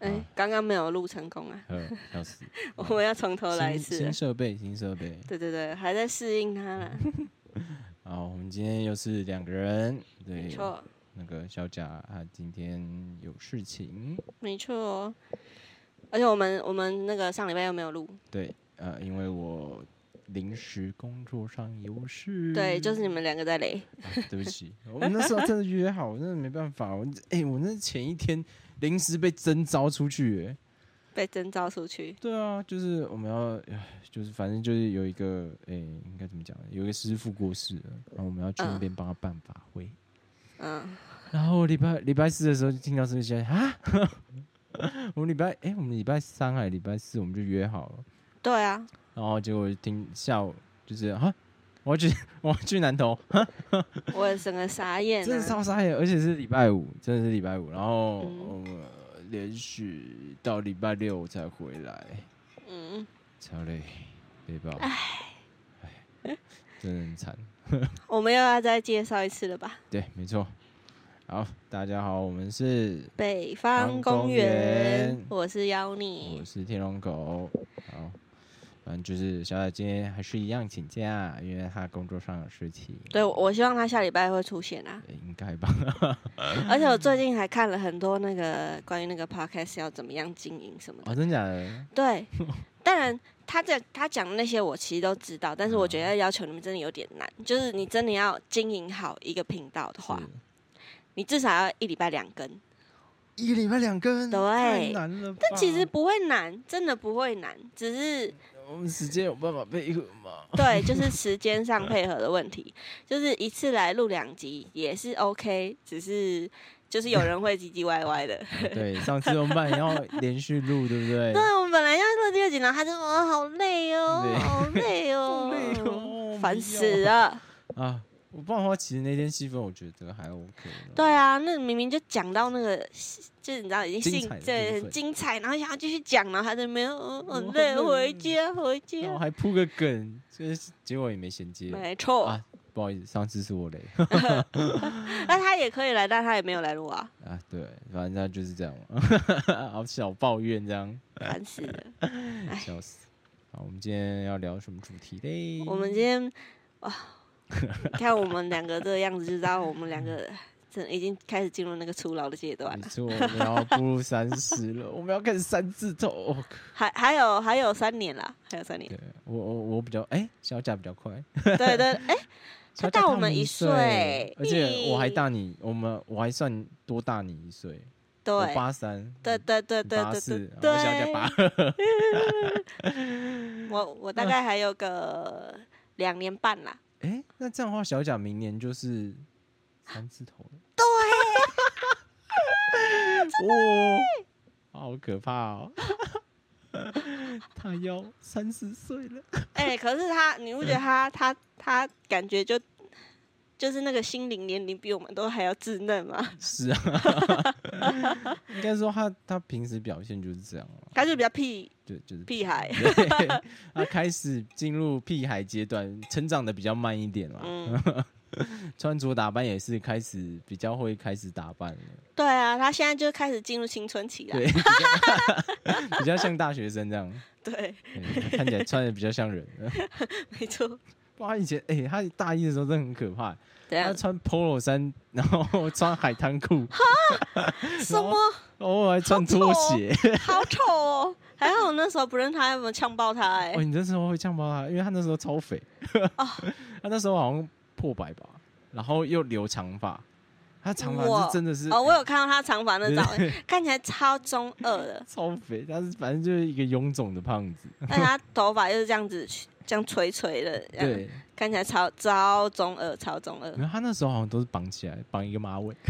哎、刚刚没有录成功啊，死！我们要从头来一次新。设备，新设备。对对对，还在适应它啦。好，我们今天又是两个人，对，没错，那个小贾他今天有事情，没错哦。而且我们我们那个上礼拜又没有录，对，呃，因为我临时工作上有事，对，就是你们两个在雷。啊对不起，我们那时候真的约好，我真的没办法，我哎、我那前一天临时被征召出去、哎，被征召出去，对啊，就是我们要，就是反正就是有一个，哎、应该怎么讲？有一个师傅过世了，然后我们要去那边帮他办法会。嗯，然后礼拜礼拜四的时候就听到这些啊，我们礼拜哎、我们礼拜三还是礼拜四我们就约好了，对啊，然后结果听下午就是啊，我要去 我要去南投，我也整个傻眼真的啊。超傻眼，而且是礼拜五，真的是礼拜五，然后、嗯呃连续到礼拜六才回来，嗯，超累，累爆，唉，真的很惨。我们又要再介绍一次了吧？对，没错。好，大家好，我们是北方公公园园，我是妖我。是天龙狗。好，反正就是小仔今天还是一样请假，因为他工作上有事情。对，我希望他下礼拜会出现啊。呃应该吧？而且我最近还看了很多那个关于那个 podcast 要怎么样经营什么的。哦，真假的？对，当然他在他讲的那些我其实都知道，但是我觉得要求你们真的有点难。就是你真的要经营好一个频道的话，你至少要一礼拜两更。一个礼拜两根，对太难了。但其实不会难，真的不会难，只是我们时间有办法配合吗？对，就是时间上配合的问题。就是一次来录两集也是 OK，只是就是有人会唧唧歪歪的。对，上次我们本来要连续录，对不对？对，我们本来要录第二集，然后他就说哦好累哦，好累哦，好累哦 烦死了。啊，我不然的话，其实那天戏份我觉得还 OK 的。对啊，那明明就讲到那个，就是你知道已经兴对很精彩，然后想要继续讲，然后他就没有，很累，回家回然后家。还铺个梗，就是结果也没衔接。没错，啊不好意思，上次是我雷 那他也可以来，但他也没有来录啊，啊，对，反正他就是这样嘛，好小抱怨这样，烦死了。笑死。好，我们今天要聊什么主题嘞？我们今天 哇，看我们两个这个样子，就知道我们两个 真已经开始进入那个初老的阶段了。我们要步入三十了，我们要开始三字头。哦还还有还有三年啦，还有三年。对我我我比较哎、小贾比较快，对对，哎、他大我们一一岁而且我还大你，我们我还算多大你一岁，对八三，对对对对对对，对，八二，我 我大概还有个两年半啦。哎、那这样的话，小贾明年就是三字头了。对，哇，好可怕哦！他要三十岁了，哎、可是他，你不觉得他他他感觉就就是那个心灵年龄比我们都还要稚嫩嘛？是啊，应该说他他平时表现就是这样啊，他就比较屁对就是屁孩。对，他开始进入屁孩阶段，成长的比较慢一点啦。嗯，穿着打扮也是开始比较会开始打扮了，对啊，他现在就开始进入青春期了。对，比较比较像大学生这样，对，对看起来穿的比较像人。没错。哇，以前哎、他大一的时候真的很可怕？他穿 polo 衫，然后穿海滩裤，什么？偶尔还穿拖鞋。好丑哦！还好我那时候不认他，有没有呛爆他、哎、哦，你那时候会呛爆他，因为他那时候超肥，哦。他那时候好像破百吧，然后又留长发，他长发是真的是哦，我有看到他长发那照对。片，看起来超中二的，超肥，但是反正就是一个臃肿的胖子，但他头发又是这样子，这样垂垂的，这样对，看起来超超中二，超中二然后他那时候好像都是绑起来，绑一个马尾，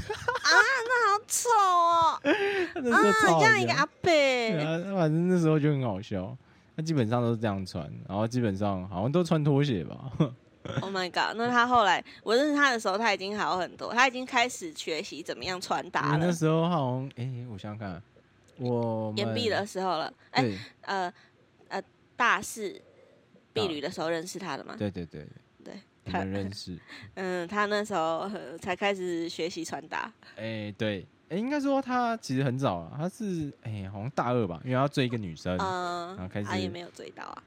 臭哦！他那时候啊，超好这样一个阿对伯，啊，反正那时候就很好笑。他基本上都是这样穿，然后基本上好像都穿拖鞋吧。Oh my god！那他后来我认识他的时候，他已经好很多，他已经开始学习怎么样穿搭了。为那时候他好像，哎、我想想看，我们研毕的时候了，哎、对呃呃，大四毕旅的时候认识他的嘛？对对对，对，我他们认识。嗯，他那时候呃才开始学习穿搭。哎、对，哎、应该说他其实很早啊，他是哎、好像大二吧，因为他要追一个女生。嗯，然后开始他也没有追到啊。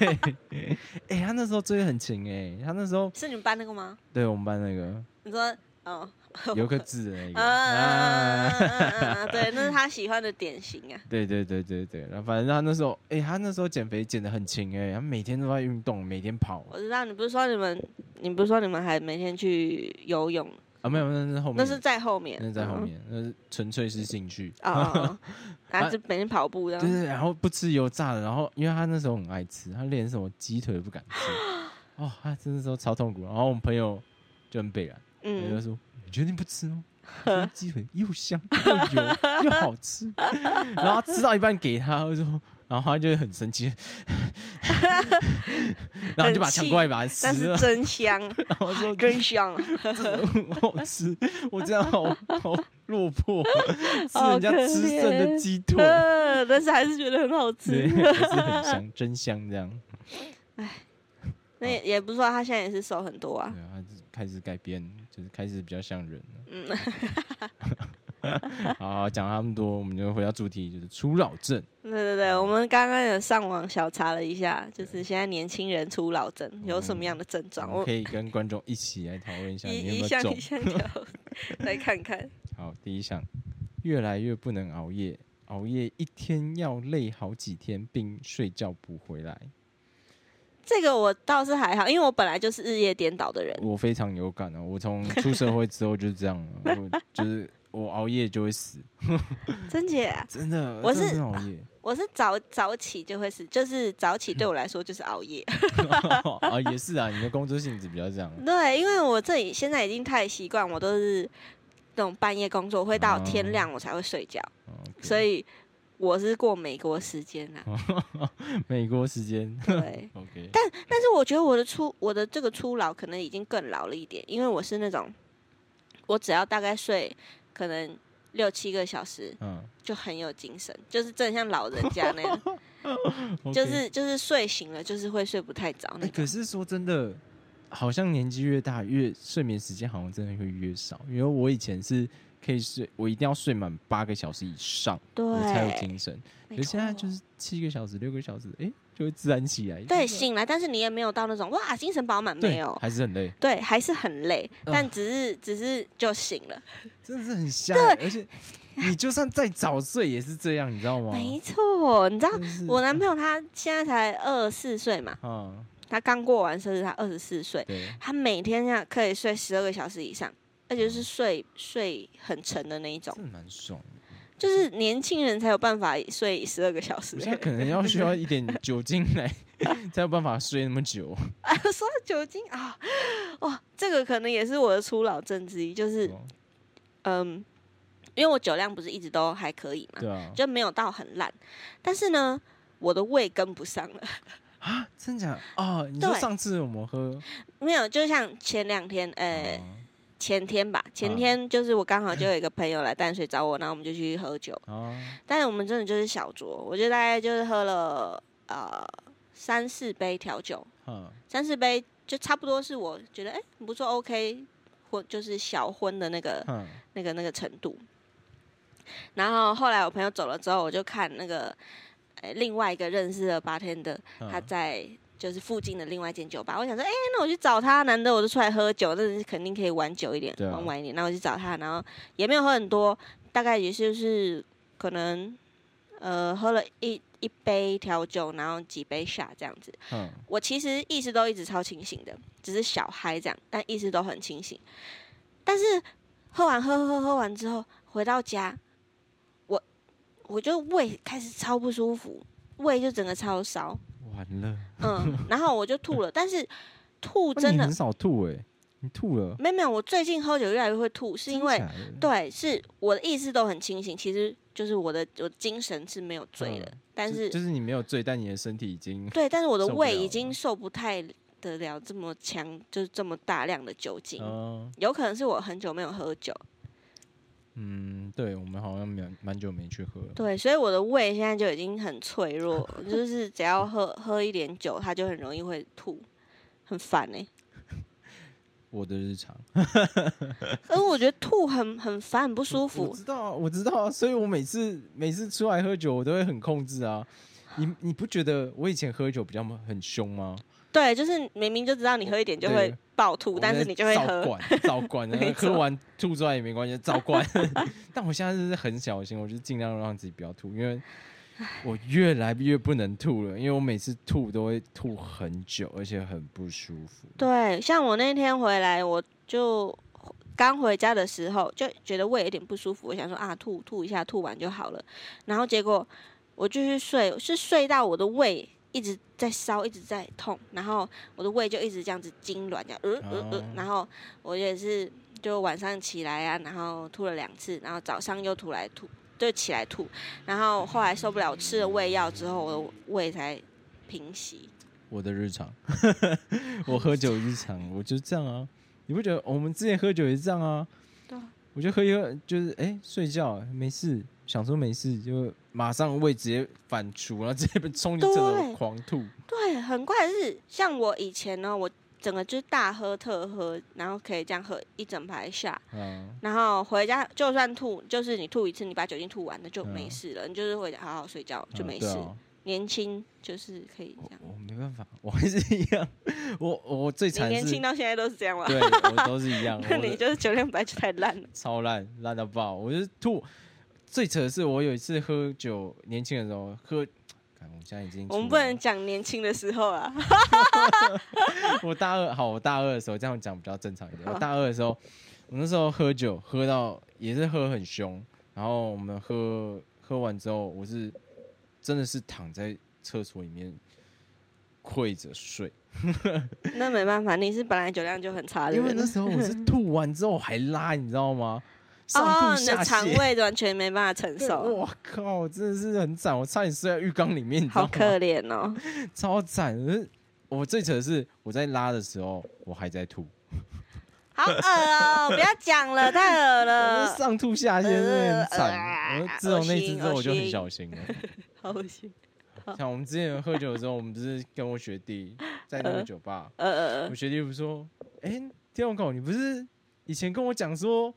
哎、他那时候追的很勤哎、他那时候是你们班那个吗？对我们班那个你说，哦，有个字的那个啊啊啊啊，啊啊！对，那是他喜欢的典型啊。对对对对对，然后反正他那时候，哎、他那时候减肥减的很勤哎、他每天都在运动，每天跑我知道你不是说你们，你不是说你们还每天去游泳？啊，没有，那是后面，那是在后面，那是在后面，那是纯粹是兴趣。嗯。哦哦，哦还是每天跑步的对。对，然后不吃油炸的，然后因为他那时候很爱吃，他连什么鸡腿都不敢吃，哦，他真的时候超痛苦。然后我们朋友就很北然，嗯，说：“你决定不吃吗？鸡腿又香又油 又好吃。”然后吃到一半给他，我说，然后他就很生气，然后就把抢过来把它但是吃了，真香，然后说真香。好吃，我这样好好落魄，吃人家吃剩的鸡腿。呃，但是还是觉得很好对，吃。还是很香，真香这样。那也也不是说他现在也是瘦很多啊对。啊，他开始改变，就是开始比较像人了。嗯，好好，讲那么多，我们就回到主题，就是初老症。对对对，我们刚刚有上网小查了一下，就是现在年轻人初老症有什么样的症状？我可以跟观众一起来讨论一下 你有一没有中一项一。项 条来看看。好，第一项，越来越不能熬夜，熬夜一天要累好几天，并睡觉补回来。这个我倒是还好，因为我本来就是日夜颠倒的人。我非常有感哦，我从出社会之后就是这样了，我 就是我熬夜就会死，真姐啊、真的，我是熬夜。我是早早起就会死，就是早起对我来说就是熬夜。啊，也是啊，你的工作性质比较这样。对，因为我这里现在已经太习惯，我都是那种半夜工作，会到天亮我才会睡觉，所以我是过美国时间啊。美国时间对，，OK，但但是我觉得我的初我的这个初老可能已经更老了一点，因为我是那种我只要大概睡可能六七个小时嗯，就很有精神，就是真的像老人家那样，就是就是睡醒了就是会睡不太着那。可是说真的，好像年纪越大，越睡眠时间好像真的会越少。因为我以前是可以睡，我一定要睡满八个小时以上，对，我才有精神。没可是现在就是七个小时、六个小时，哎，就会自然起来。对醒来，但是你也没有到那种哇精神饱满没有，还是很累，对，还是很累，嗯但只是只是就醒了。真的是很香。而且你就算再早睡也是这样，你知道吗？没错，你知道我男朋友他现在才二十四岁嘛，嗯，他刚过完生日，他二十四岁，他每天呀可以睡十二个小时以上，而且是睡睡很沉的那一种，真的蛮爽的。就是年轻人才有办法睡十二个小时我。现在可能要 需要一点酒精来，才有办法睡那么久。啊，说到酒精啊，哇，这个可能也是我的初老症之一，就是哦嗯，因为我酒量不是一直都还可以嘛，对啊，就没有到很烂，但是呢，我的胃跟不上了。啊，真假哦？你说上次我们喝，没有，就像前两天，呃，哦前天吧，前嗯天就是我刚好就有一个朋友来淡水找我，然后我们就去喝酒，哦，但是我们真的就是小酌，我觉得大概就是喝了呃三四杯调酒，嗯。三四杯就差不多是我觉得哎、不错，OK，或就是小婚的那个嗯。那个那个程度。然后后来我朋友走了之后，我就看那个呃另外一个认识的 bartender，嗯。他在就是附近的另外一间酒吧，我想说，哎、那我去找他，难得我就出来喝酒，那是肯定可以玩久一点，啊玩晚一点。那我去找他，然后也没有喝很多，大概也就是可能呃喝了一一杯调酒，然后几杯下这样子。嗯，我其实意识都一直超清醒的，只是小嗨这样，但意识都很清醒。但是喝完喝喝喝喝完之后，回到家，我我就胃开始超不舒服，胃就整个超烧，完了，嗯，然后我就吐了，但是吐真的很少吐哎，你吐了，没有没有，我最近喝酒越来越会吐，是因为对，是我的意识都很清醒，其实就是我的我的精神是没有醉的，嗯但是就是你没有醉，但你的身体已经对，但是我的胃已经受不太得了这么强，就是这么大量的酒精，嗯有可能是我很久没有喝酒，嗯，对，我们好像蛮蛮久没去喝了。对，所以我的胃现在就已经很脆弱，就是只要喝喝一点酒，它就很容易会吐，很烦哎、我的日常，可是我觉得吐很很烦，很不舒服我。知道啊，我知道啊，所以我每次每次出来喝酒，我都会很控制啊。你你不觉得我以前喝酒比较很凶吗？对，就是明明就知道你喝一点就会对爆吐，但是你就会照喝。灌照灌，然后喝完吐出来也没关系，照灌。但我现在就是很小心，我就尽量让自己不要吐，因为我越来越不能吐了，因为我每次吐都会吐很久，而且很不舒服。对，像我那天回来，我就刚回家的时候就觉得胃有点不舒服，我想说啊吐吐一下，吐完就好了。然后结果我继续睡，是睡到我的胃一直在烧，一直在痛，然后我的胃就一直这样子痉挛，这样呃呃呃哦，然后我也是就晚上起来啊，然后吐了两次，然后早上又吐来吐，就起来吐，然后后来受不了，吃了胃药之后，我的胃才平息。我的日常，我喝酒日常，我就这样啊。你不觉得我们之前喝酒也是这样啊？对啊我就喝一喝，就是哎、睡觉没事，想说没事，就马上胃直接反刍，然后直接被冲进厕所狂吐。对，很怪的是，像我以前呢，我整个就是大喝特喝，然后可以这样喝一整排下，嗯，然后回家就算吐，就是你吐一次，你把酒精吐完，了就没嗯事了，你就是回家好好睡觉就啊没事。年轻就是可以这样，我没办法，我还是一样。我我最惨，年轻到现在都是这样吗？对我都是一样，那你就是酒量本来就太烂了。超烂，烂到爆。我就是吐。最扯的是，我有一次喝酒，年轻的时候喝，看我现在已经我们不能讲年轻的时候啊，我大二好，我大二的时候这样讲比较正常一点。我大二的时候，我那时候喝酒喝到也是喝很凶，然后我们喝喝完之后，我是真的是躺在厕所里面跪着睡，那没办法，你是本来酒量就很差的因为那，时候我是 吐完之后还拉，你知道吗？上哦，吐你的下泻。肠胃完全没办法承受，我靠，真的是很惨，我差点睡在浴缸里面？好可怜哦。超惨。我最扯的是，我在拉的时候，我还在吐。好恶哦、不要讲了，太恶 了，上吐下泻，真的很惨。呃我自从那次之后，我就很小心了。好恶心。像我们之前喝酒的时候，我们不是跟我学弟在那个酒吧，呃呃我学弟不是说：“哎、天龙狗，你不是以前跟我讲说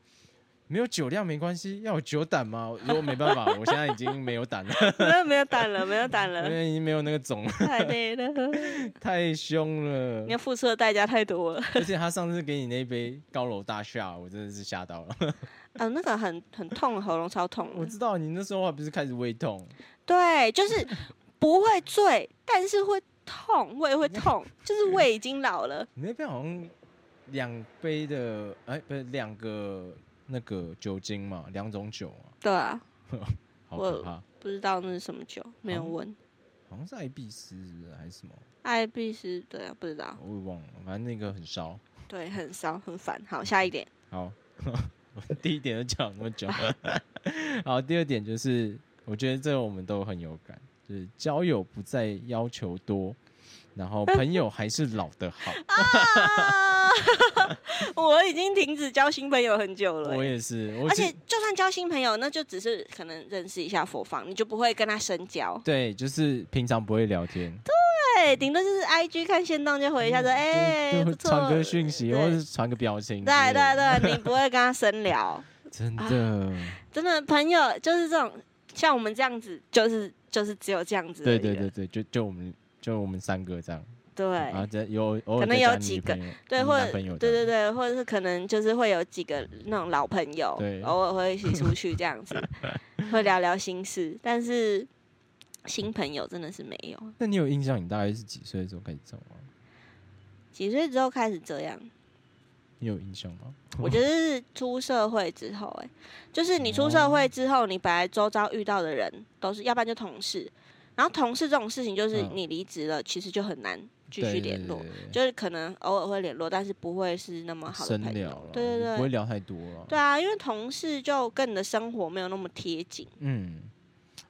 没有酒量没关系，要有酒胆吗？”我说：“没办法，我现在已经没有胆了，呃，没有没有胆了，没有胆因了，为已经没有那个种了，太累了，太凶了你。要付出的代价太多了。而且他上次给你那杯高楼大厦，我真的是吓到了。呃，那个很很痛，喉咙超痛。我知道你那时候还不是开始胃痛，对，就是不会醉，但是会痛，胃会痛，就是胃已经老了。你那边好像两杯的，哎、不是两个那个酒精嘛，两种酒啊，对啊，好可怕。不知道那是什么酒，没有哦问。好像是艾必斯是是还是什么，艾必斯，对啊，不知道，我也忘了，反正那个很烧。对，很烧，很烦。好，下一点，好，我 们第一点就讲那么久，好，第二点就是，我觉得这个我们都很有感，就是交友不再要求多，然后朋友还是老的好。啊！我已经停止交新朋友很久了欸、我也是，我而且就算交新朋友，那就只是可能认识一下佛方，你就不会跟他深交。对，就是平常不会聊天，对，顶多就是 I G 看线动就回一下说，哎、就不错。传个讯息对或者是传个表情对。对对，你不会跟他深聊。真的，真的，朋友就是这种，像我们这样子，就是就是只有这样子。对对对。对，就就我们就我们三个这样，对然后有偶可能有几个对，或者对对，对，或者是可能就是会有几个那种老朋友对，偶尔会一起出去这样子，会聊聊心事。但是新朋友真的是没有，那你有印象你大概是几岁的时候开始这样吗？几岁之后开始这样。你有印象吗？我觉得是出社会之后、哎，就是你出社会之后，你本来周遭遇到的人都是，要不然就同事，然后同事这种事情就是嗯你离职了，其实就很难继续联络，对对对对就是可能偶尔会联络，但是不会是那么好的朋友深聊了，。对对对，不会聊太多了。对啊，因为同事就跟你的生活没有那么贴近。嗯，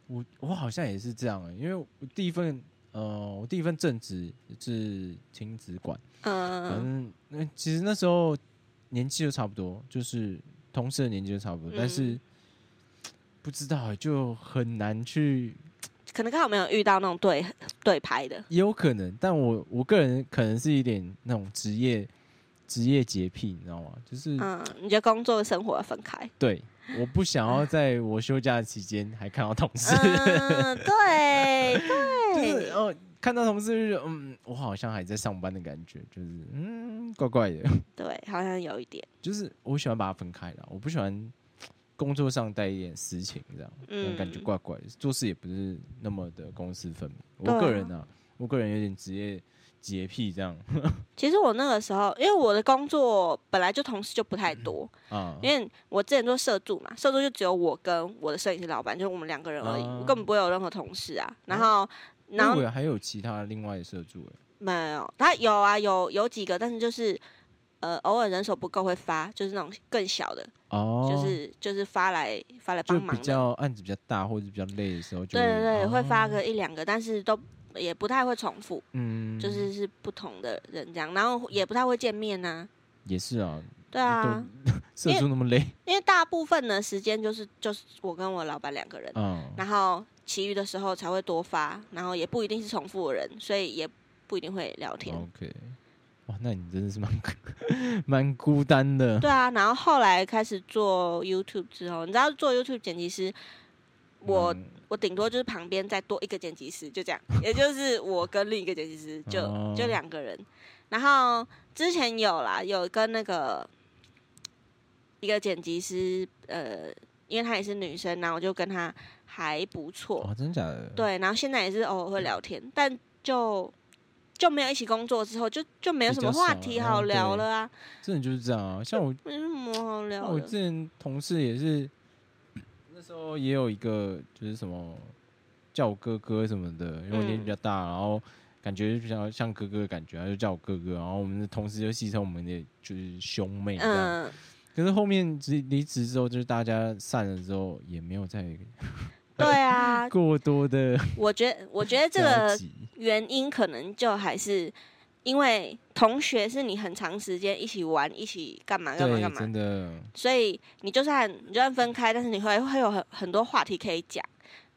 我我好像也是这样、欸，因为我第一份呃，我第一份正职是亲子馆，反嗯，正那其实那时候年纪就差不多，就是同事的年纪就差不多，但是嗯不知道、欸、就很难去，可能刚好没有遇到那种对对拍的。也有可能，但我我个人可能是一点那种职业职业洁癖，你知道吗？就是、嗯，你觉得工作跟生活要分开？对，我不想要在我休假期间还看到同事。嗯，对就是对，哦，看到同事就嗯，我好像还在上班的感觉，就是嗯，怪怪的。对，好像有一点。就是我喜欢把它分开了，我不喜欢工作上带一点私情，这样，嗯。感觉嗯怪怪的。做事也不是那么的公私分明。我个人啊，我个人有点职业洁癖，这样。其实我那个时候，因为我的工作本来就同事就不太多，啊，因为我之前做社助嘛，社助就只有我跟我的摄影师老板，就我们两个人而已，啊。我根本不会有任何同事啊。然后，然后还有其他另外的社助，哎，没有，他有啊，有有几个，但是就是呃，偶尔人手不够会发，就是那种更小的，哦，就是就是发来发来帮忙的。比较案子比较大或者比较累的时候就，对对对，会发哦个一两个，但是都也不太会重复，嗯，就是是不同的人这样，然后也不太会见面呐、也是啊，对啊，社畜 那么累，因为大部分的时间就是就是我跟我老板两个人，嗯，然后其余的时候才会多发，然后也不一定是重复的人，所以也不一定会聊天。OK，哇，那你真的是蛮 蛮孤单的。对啊，然后后来开始做 YouTube 之后，你知道做 YouTube 剪辑师，我、嗯我顶多就是旁边再多一个剪辑师，就这样，也就是我跟另一个剪辑师就、哦就两个人。然后之前有啦，有跟那个一个剪辑师，呃，因为她也是女生，然后我就跟她还不错，哦，真假的？，对，然后现在也是偶尔会聊天，但就就没有一起工作之后，就就没有什么话题好聊了啊，真的就是这样啊。像我，没什么好聊的。我之前同事也是，那时候也有一个就是什么叫我哥哥什么的，因为我年纪比较大，然后感觉就像像哥哥的感觉，他就叫我哥哥，然后我们的同事就戏称我们的就是兄妹这样。嗯，可是后面离离职之后，就是大家散了之后，也没有再对啊，过多的我觉得我觉得这个集。原因可能就还是因为同学是你很长时间一起玩、一起干嘛干嘛，干嘛。真，的，所以你就算你就算分开，但是你会会有很很多话题可以讲，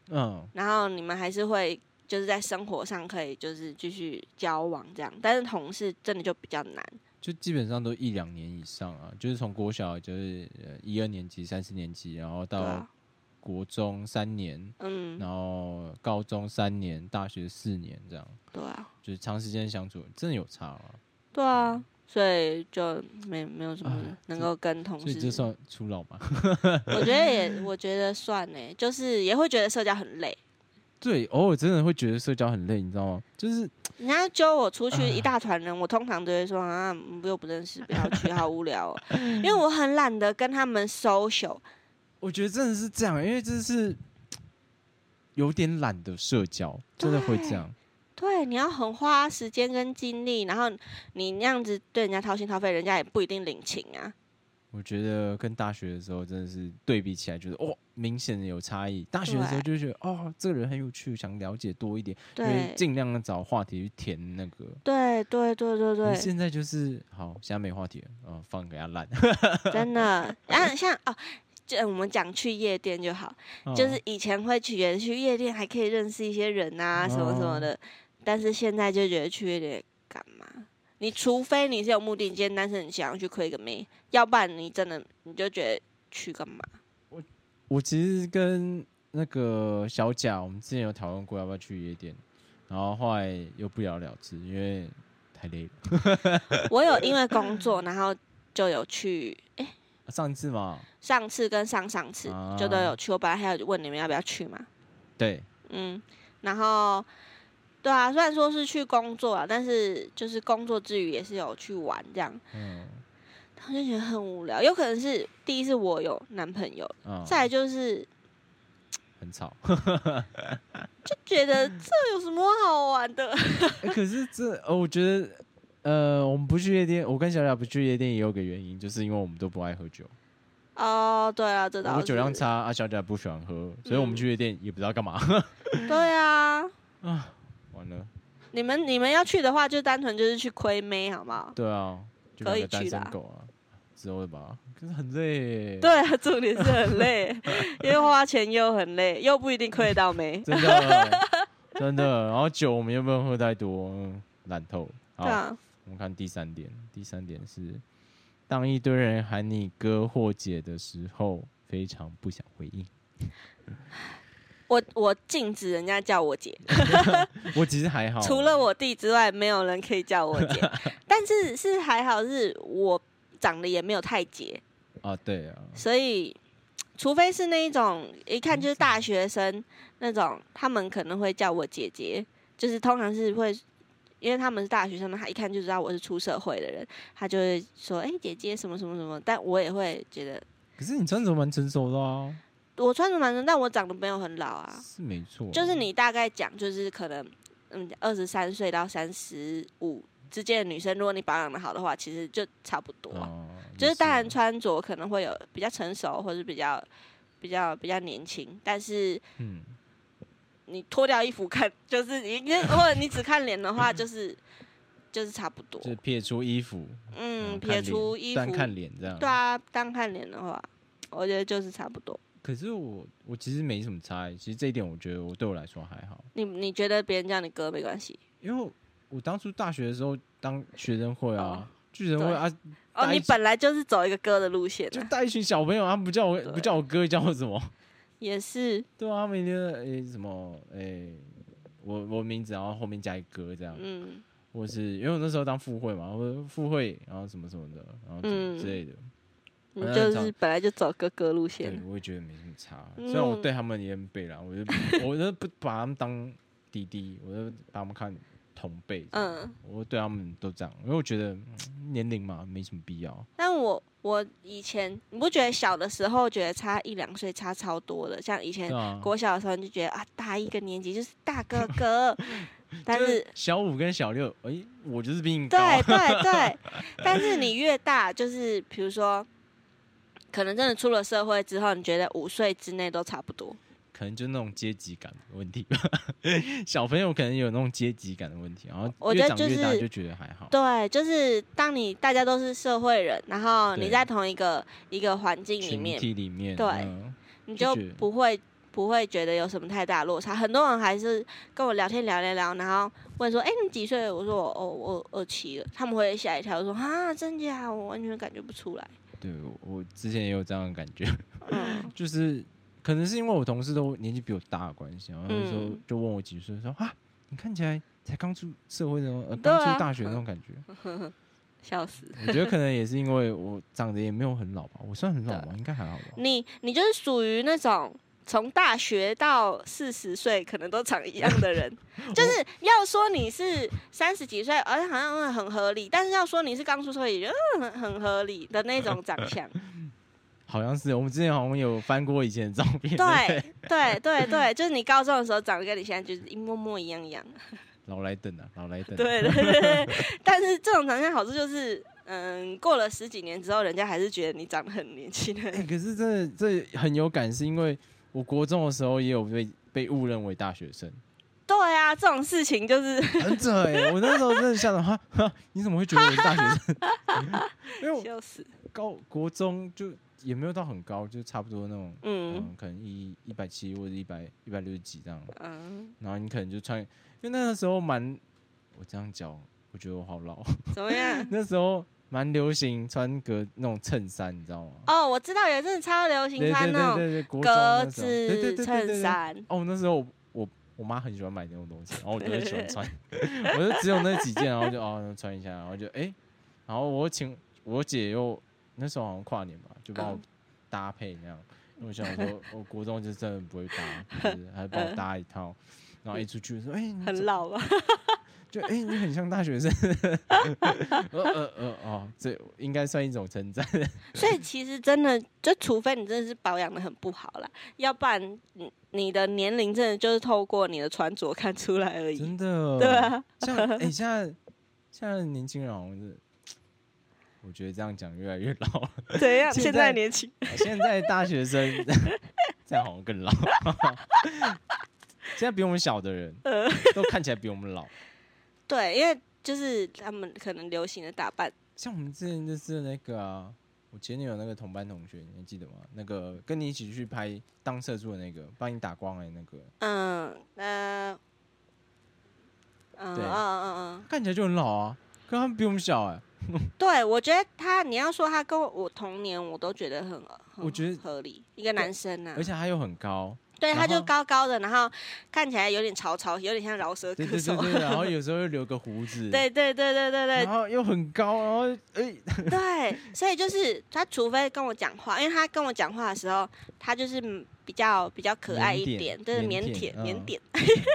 嗯，然后你们还是会就是在生活上可以就是继续交往这样，但是同事真的就比较难。就基本上都一两年以上啊，就是从国小就是呃一二年级、三四年级，然后到国中三年，嗯，然后高中三年，大学四年，这样对啊，就是长时间相处，真的有差啊。对啊，所以就没没有什么哎能够跟同事所以这算初老吗？我觉得也，我觉得算呢，就是也会觉得社交很累。对，偶尔真的会觉得社交很累，你知道吗？就是人家揪我出去一大团人，我通常都会说啊，嗯又不认识，不要去，好无聊、哦。因为我很懒得跟他们 social。我觉得真的是这样，因为这是有点懒得社交，真的会这样。对，你要很花时间跟精力，然后你那样子对人家掏心掏肺，人家也不一定领情啊。我觉得跟大学的时候真的是对比起来，觉得哦，明显的有差异。大学的时候就会觉得哦，这个人很有趣，想了解多一点，因为对，尽量的找话题去填那个。对，对，对，对，对，现在就是好，现在没话题了，哦，放给他烂。真的。然后像哦，就我们讲去夜店就好，就是以前会觉得去夜店还可以认识一些人啊，什么什么的，但是现在就觉得去夜店干嘛？你除非你是有目的，你今天单身，你想要去亏个妹，要不然你真的你就觉得去干嘛？我我其实跟那个小贾，我们之前有讨论过要不要去夜店，然后后来又不了了之，因为太累了。我有因为工作，然后就有去，哎、上一次嘛，上次跟上上次啊就都有去。我本来还有问你们要不要去嘛，对，嗯，然后对啊，虽然说是去工作啊，但是就是工作之余也是有去玩这样，嗯我就觉得很无聊。有可能是第一是我有男朋友，嗯，再来就是很吵。就觉得这有什么好玩的？欸可是这呃，我觉得呃，我们不去夜店，我跟小雅不去夜店也有个原因，就是因为我们都不爱喝酒，哦，对啊，这倒是我酒量差啊，小雅不喜欢喝，所以我们嗯去夜店也不知道干嘛 对啊，啊。完了，你们你们要去的话，就单纯就是去亏妹，好不好？对啊，就可以去啦身狗啊，之后的吧。可是很累，对，啊，重点是很累，因为花钱又很累，又不一定亏得到妹。真的真的。然后酒我们又不能喝太多，嗯，懒透。好对，啊，我们看第三点，第三点是，当一堆人喊你哥或姐的时候，非常不想回应。我我禁止人家叫我姐，我其实还好，除了我弟之外，没有人可以叫我姐。但是是还好，是我长得也没有太姐，啊，对啊，所以除非是那一种一看就是大学生那种，他们可能会叫我姐姐，就是通常是会。因为他们是大学生嘛，他一看就知道我是出社会的人，他就会说：“哎、姐姐什么什么什么。”但我也会觉得可是你穿着蛮成熟的啊，我穿着蛮成，但我长得没有很老啊。是没错，就是你大概讲，就是可能嗯，二十三岁到三十五之间的女生，如果你保养的好的话，其实就差不多、啊。哦，就是当然穿着可能会有比较成熟，或是比较比较比较年轻，但是嗯，你脱掉衣服看，就是你你或者你只看脸的话，就是就是差不多。就是撇出衣服，嗯，撇出衣服，单看脸这样，对啊，单看脸的话，我觉得就是差不多。可是我我其实没什么差异，其实这一点我觉得我对我来说还好，你你觉得别人叫你哥没关系？因为我当初大学的时候当学生会啊哦，学生会啊，哦，你本来就是走一个哥的路线啊，就带一群小朋友，他们不叫我不叫我哥，叫我什么？也是，对啊，他们一定诶、什么诶、我我名字，然后后面加一个这样，嗯。或是因为我那时候当副会嘛，或者副会，然后什么什么的，然后之类的，就是本来就走哥哥路线。对，，我也觉得没什么差。嗯虽然我对他们也很背啦，我就不 我就不把他们当弟弟，我就把他们看同辈。嗯，嗯。我对他们都这样，因为我觉得嗯年龄嘛没什么必要。但我我以前你不觉得小的时候觉得差一两岁差超多的，像以前国小的时候你就觉得啊大一个年级就是大哥哥，但是小五跟小六，哎、我就是比你高。对对对，但是你越大，就是比如说，可能真的出了社会之后，你觉得五岁之内都差不多。可能就那种阶级感的问题吧。小朋友可能有那种阶级感的问题，然后越我觉得就是长越大就觉得还好。对，就是当你大家都是社会人，然后你在同一个一个环境里群面，体里面，对嗯你就不会不会觉得有什么太大落差。很多人还是跟我聊天聊聊聊，然后问说：“哎、你几岁？”我说：“我哦，我二七了。”他们会吓一跳，说：“啊，真假？我完全感觉不出来。对我我之前也有这样的感觉，”嗯，就是可能是因为我同事都年纪比我大的关系，然后有时候嗯就问我几岁，说啊，你看起来才刚出社会的那种，刚出大学那种感觉。笑死。我觉得可能也是因为我长得也没有很老吧，我算很老吗？应该还好吧。你你就是属于那种从大学到四十岁可能都长一样的人，就是要说你是三十几岁，而且好像很合理，但是要说你是刚出社会，也觉得嗯很很合理的那种长相。好像是我们之前好像有翻过以前的照片，对不对对对，就是你高中的时候长得跟你现在就是一模模一样一样。老来等啊，老来等。对对对对，但是这种长相好处就是，嗯，过了十几年之后，人家还是觉得你长得很年轻。欸可是真的这很有感，是因为我国中的时候也有被被误认为大学生，对啊，这种事情就是很扯哎、我那时候真的吓到哈哈，你怎么会觉得我是大学生？因为我笑死。高国中就也没有到很高，就差不多那种，嗯，嗯可能一一百七或者一百一百六十几这样，嗯，然后你可能就穿，因为那个时候蛮，我这样讲，我觉得我好老，怎么样？那时候蛮流行穿格那种衬衫，你知道吗？哦，我知道有一阵子超流行穿那种格子衬对衫。哦，那时候我我我妈很喜欢买那种东西，然后我就很喜欢穿，我就只有那几件，然后就哦穿一下，然后就哎、然后我请我姐又那时候好像跨年吧，就帮我嗯搭配那样，因为我想说我国中就真的不会搭，就是还帮我搭一套，然后一出去说哎、你很老啊？就哎、你很像大学生。呃呃呃哦，这应该算一种称赞。所以其实真的，就除非你真的是保养的很不好啦，要不然你你的年龄真的就是透过你的穿着看出来而已。真的，对啊，像哎、现在现在年轻人好像是，我觉得这样讲越来越老了。怎样？现现在在年轻，现在大学生 这样好像更老。现在比我们小的人呃都看起来比我们老。对，因为就是他们可能流行的打扮，像我们之前就是那个啊，我前女友那个同班同学，你还记得吗？那个跟你一起去拍当社助的那个，帮你打光的那个，嗯呃，嗯对嗯嗯嗯，看起来就很老啊，可他们比我们小哎、对，我觉得他，你要说他跟我我同年，我都觉得很，很我觉得合理，一个男生呢、而且他又很高，对，他就高高的，然后看起来有点潮潮，有点像饶舌歌对对对手。对，然后 有时候又留个胡子，对对对对对对然后又很高，然后哎、对，所以就是他，除非跟我讲话，因为他跟我讲话的时候，他就是嗯比较比较可爱一点，就是腼腆腼腆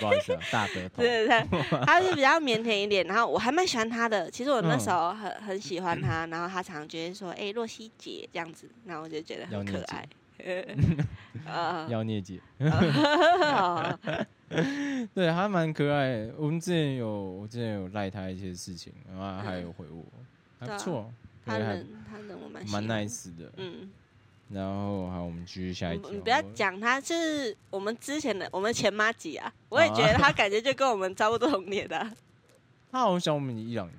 不好意思啊，大舌 头，对对对，他是比较腼腆一点，然后我还蛮喜欢他的。其实我那嗯时候很很喜欢他，然后他常常觉得说：“哎、若曦姐这样子。”然后我就觉得很可爱。呃，妖孽姐，哦 对，还蛮可爱。我们之前有，我之前有赖她一些事情，然后她还有回我，还不错，他对还人他人我蛮喜蛮 nice 的。嗯，然后好，我们继续下一题哦。你你不要讲他，就是我们之前的我们前妈几啊，我也觉得他感觉就跟我们差不多同年的啊、他好像小我们一两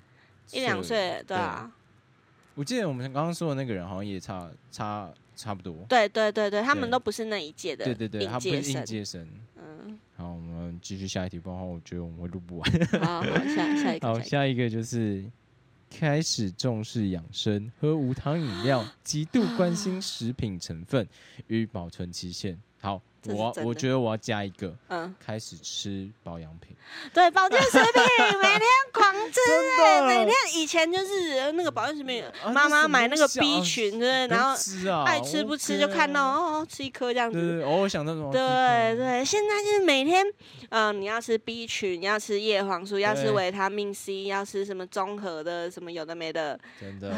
一两岁，对啊，我记得我们刚刚说的那个人好像也差差差不多。对对对对，他们都不是那一届的对对对，应他不是应届生。嗯，好，我们继续下一题，不然的话我觉得我们会录不完。好好，下下一个，好，下一个就是开始重视养生，喝无糖饮料，极度关心食品成分与保存期限。好，我我觉得我要加一个，嗯，开始吃保养品。对，保健食品 每天狂吃、欸，真的。每天以前就是那个保健食品，啊妈妈买那个 B 群，对？然后吃啊，爱吃不吃就看到哦，吃一颗这样子。对对，偶尔想到什么，对对，现在就是每天，嗯、你要吃 B 群，你要吃叶黄素，要吃对。维他命 C，要吃什么综合的，什么有的没的，真的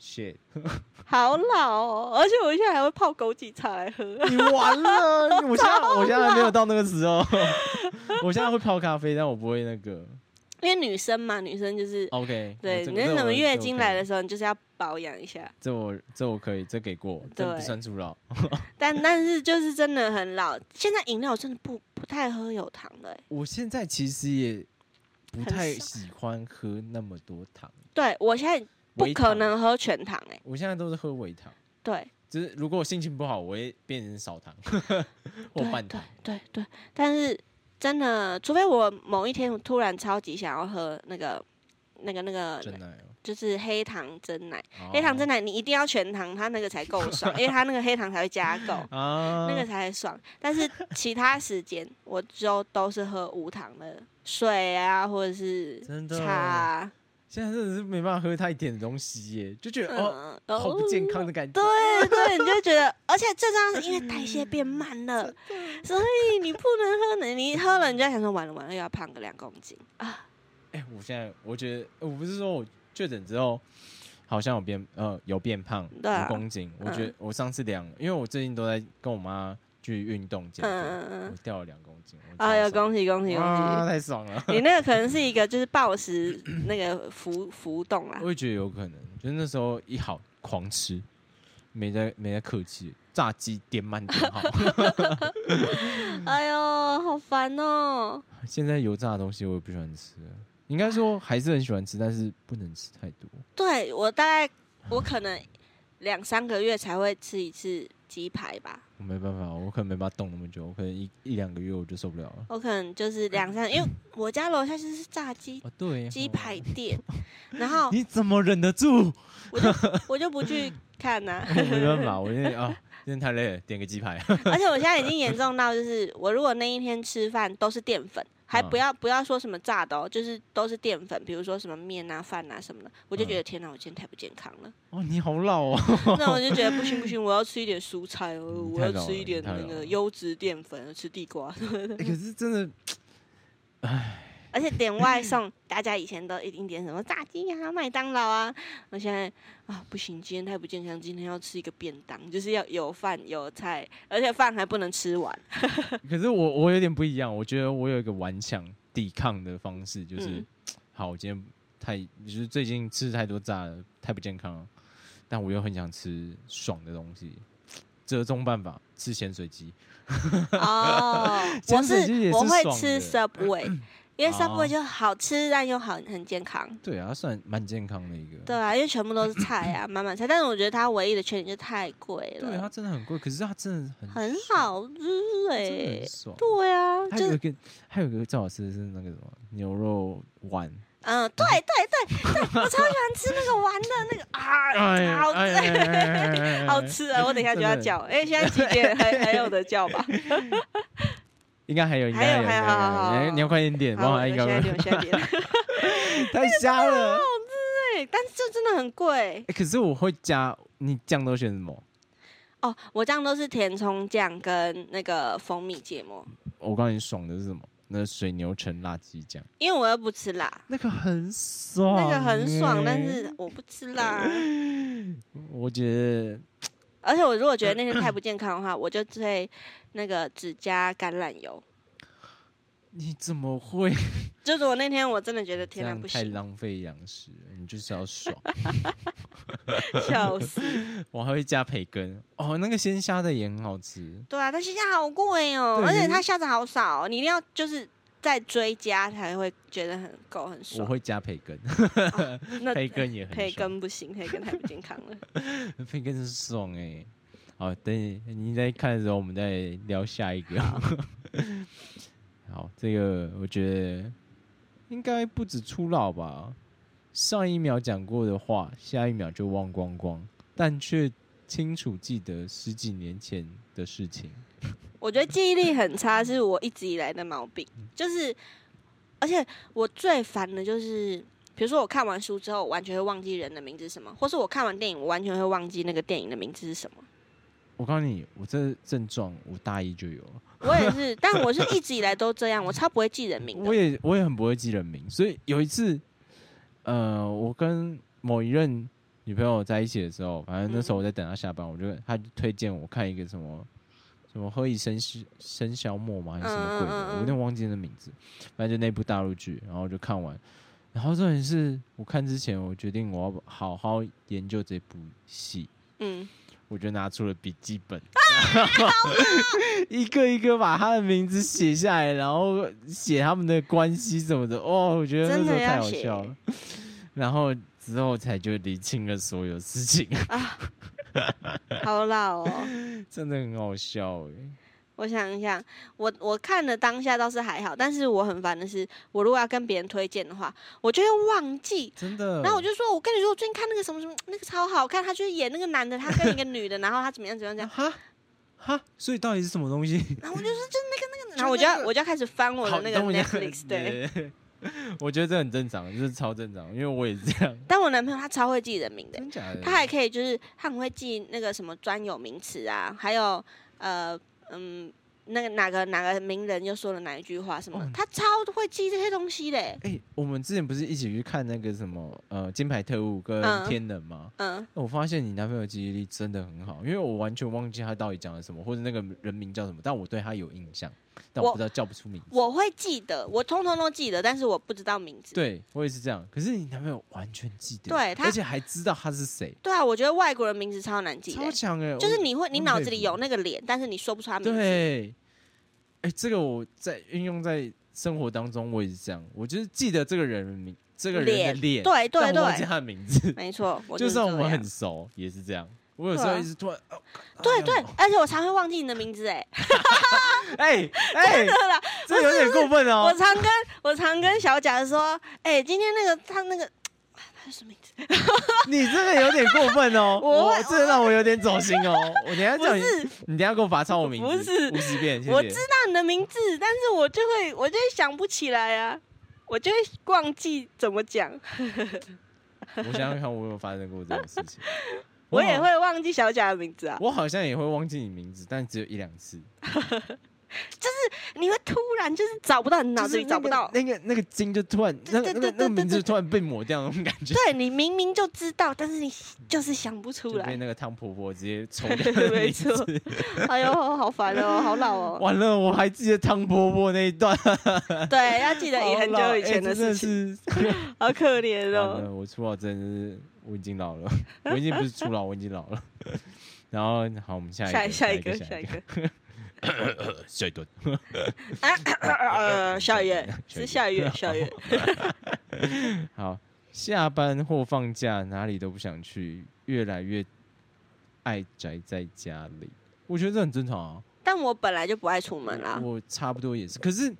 ，shit，好老哦！而且我现在还会泡枸杞茶来喝。你完了！我现在我现在还没有到那个时候，我现在会泡咖啡，但我不会那个。因为女生嘛，女生就是。OK，对，你什么月经来的时候，你就是要保养一下。这我这我可以，这给过，这不算初老。但但是就是真的很老，现在饮料真的不不太喝有糖的、欸。我现在其实也不太喜欢喝那么多糖，对我现在不可。能喝全糖哎、我现在都是喝微糖，对，就是如果我心情不好，我会变成少糖。或对对半糖。对对，但是真的，除非我某一天突然超级想要喝那个那个那个，真奶哦。就是黑糖真奶，哦，黑糖真奶你一定要全糖，它那个才够爽，因为它那个黑糖才会加够。啊，那个才会爽，但是其他时间我就都是喝无糖的水啊，或者是茶啊，现在真的是没办法喝太甜的东西耶，就觉得哦，嗯，好不健康的感觉。对对，你就会觉得，而且最重要是因为代谢变慢了，所以你不能喝，你喝了你就在想说完了完了又要胖个两公斤。啊，哎、我现在我觉得，我不是说我确诊之后好像有变呃有变胖对啊。五公斤，我觉得我上次量，因为我最近都在跟我妈去运动减肥，掉了两公斤，我哎呀，恭喜恭喜恭啊，喜！太爽了！你那个可能是一个就是暴食那个浮浮动啦我，也觉得有可能，就是那时候一好狂吃，没在没在客气，炸鸡点满点好。哎呦，好烦哦。现在油炸的东西我也不喜欢吃了，应该说还是很喜欢吃，但是不能吃太多。对我大概我可能两三个月才会吃一次鸡排吧，我没办法，我可能没办法动那么久，我可能一一两个月我就受不了了。我可能就是两三，因为我家楼下就是炸鸡啊，对，鸡哦排店，然后 你怎么忍得住？我就我就不去看呐、我没办法，我今天啊，今天太累了，点个鸡排。而且我现在已经严重到，就是我如果那一天吃饭都是淀粉，还不嗯要不要说什么炸的哦，就是都是淀粉，比如说什么面啊、饭啊什么的，我就觉嗯得天哪，我今天太不健康了。哦，你好老哦。那我就觉得不行不 行，我要吃一点蔬菜哦，我要吃一点那个优质淀粉，吃地瓜。欸可是真的，唉，而且点外送，大家以前都一定点什么炸鸡啊、麦当劳啊，我现在啊不行，今天太不健康，今天要吃一个便当，就是要有饭有菜，而且饭还不能吃完。可是我我有点不一样，我觉得我有一个顽强抵抗的方式，就是、嗯好，我今天太就是最近吃太多炸了，太不健康了，但我又很想吃爽的东西，折中办法吃咸水鸡。哦，我是我会爽吃的 Subway，因为哦 Subway 就好吃，但又很很健康。对啊，它算蛮健康的一个。对啊，因为全部都是菜啊，满满菜。但是我觉得它唯一的缺点就是太贵了对，它，真的很贵，可是它真的很很，好吃哎。对啊，就是还有一个还有一个最好吃的是那个什么牛肉丸，嗯，对对对对，我超喜欢吃那个丸的那个啊，好吃，哎 好吃啊！我等一下就要叫。哎，现在几点？还还有的叫吧？应该还有，应该还有应该还有好好好你要你要快点点，帮，我按一个。太瞎了。对，但是这真的很贵哎，可是我会加，你酱都选什么？哦。我酱都是甜葱酱跟那个蜂蜜芥末，我告诉你，爽的是什么？那水牛城辣鸡酱，因为我又不吃辣，那个很爽，那个很爽，但哎是我不吃辣。我觉得而且我如果觉得那些太不健康的话，我就会那个只加橄榄油。你怎么会 就是我那天我真的觉得天然不行，太浪费粮食了？你就是要爽。笑死。我还会加培根哦，那个鲜虾的也很好吃。对啊，但鲜虾好贵哦，而且它虾子好少哦，你一定要就是再追加才会觉得很够很爽我爽。会加培根，那 培根也很培，根不行，培根太不健康了。培根是爽哎、好，等你你在看的时候，我们再聊下一个。好，这个我觉得应该不止初老吧。上一秒讲过的话，下一秒就忘光光，但却清楚记得十几年前的事情。我觉得记忆力很差是我一直以来的毛病，就是，而且我最烦的就是，比如说我看完书之后，我完全会忘记人的名字是什么，或是我看完电影，我完全会忘记那个电影的名字是什么。我告诉你，我这症状我大一就有了。我也是，但我是一直以来都这样，我超不会记人名的。我也我也很不会记人名，所以有一次，呃，我跟某一任女朋友在一起的时候，反正那时候我在等她下班，我就她就推荐我看一个什么什么《何以笙箫笙箫默》吗？还是什么鬼的，嗯嗯嗯嗯我有点忘记那名字，反正就那部大陆剧，然后就看完。然后重点是我看之前，我决定我要好好研究这部戏，嗯，我就拿出了笔记本，一个一个把他的名字写下来，然后写他们的关系什么的。哦，我觉得那时候太好笑了。然后之后才就理清了所有事情，好老哦。真的很好笑哎。我想一下，我我看的当下倒是还好，但是我很烦的是，我如果要跟别人推荐的话，我就会忘记。真的。然后我就说，我跟你说，我最近看那个什么什么，那个超好看，他就是演那个男的，他跟一个女的，然后他怎么样怎么样这样，哈哈，所以到底是什么东西？然后我就说就是那个那个，然后我就要我就要开始翻我的那个 Netflix，对。对。我觉得这很正常，就是超正常，因为我也是这样。但我男朋友他超会记人名的，真假的？他还可以就是他很会记那个什么专有名词啊，还有呃嗯那个哪个哪个名人又说了哪一句话什么，哦他超会记这些东西嘞。哎、我们之前不是一起去看那个什么呃《金牌特务》跟嗯《天能》吗？嗯，我发现你男朋友记忆力真的很好，因为我完全忘记他到底讲了什么，或者那个人名叫什么，但我对他有印象，但我我不知道叫不出名字。我会记得，我通通都记得，但是我不知道名字。对我也是这样，可是你男朋友完全记得，对他而且还知道他是谁，对啊，我觉得外国人名字超难记的超，强哎！我就是你会你脑子里有那个脸，但是你说不出他名字。对，哎、这个我在运用在生活当中，我也是这样，我就是记得这个人的名，这个人的脸对，对对但我忘记对，他的名字，没错，就算我们很熟，也是这样。我有时候一直突然，哦对对而且我常会忘记你的名字，哎，哎哎，真的啦，这有点过分哦我哦。常跟我常跟小贾说，哎，今天那个他那个他是什么名字？你这个有点过分哦，我我这个让我有点走心哦。我等下叫你，不是，你等下给我罚抄我名字，不是五十遍，谢谢我知。道你的名字，但是我就会我就会想不起来啊，我就会忘记怎么讲，我想想看，我有发生过这种事情？我也，会忘记小贾的名字啊。我好像也会忘记你名字，但只有一两次。你会突然就是找不到，你脑子里找不到。那个那个筋就突然那个那那个名字突然被抹掉那种感觉，对你明明就知道，但是你就是想不出来。那个汤婆婆直接抽掉那个没错哎呦，好烦哦，好老哦。完了，我还记得汤婆婆那一段，对，要记得 以很久以前的事情，是 好可怜哦。我初老真的是我已经老了，我已经不是初老，我已经老了。然后好，我们下一个，下下一个，个，下一个。下一段。呃，下一月是下一月，下一月。好，下班或放假哪里都不想去，越来越爱宅在家里。我觉得这很正常啊，但我本来就不爱出门啦。我差不多也是，可是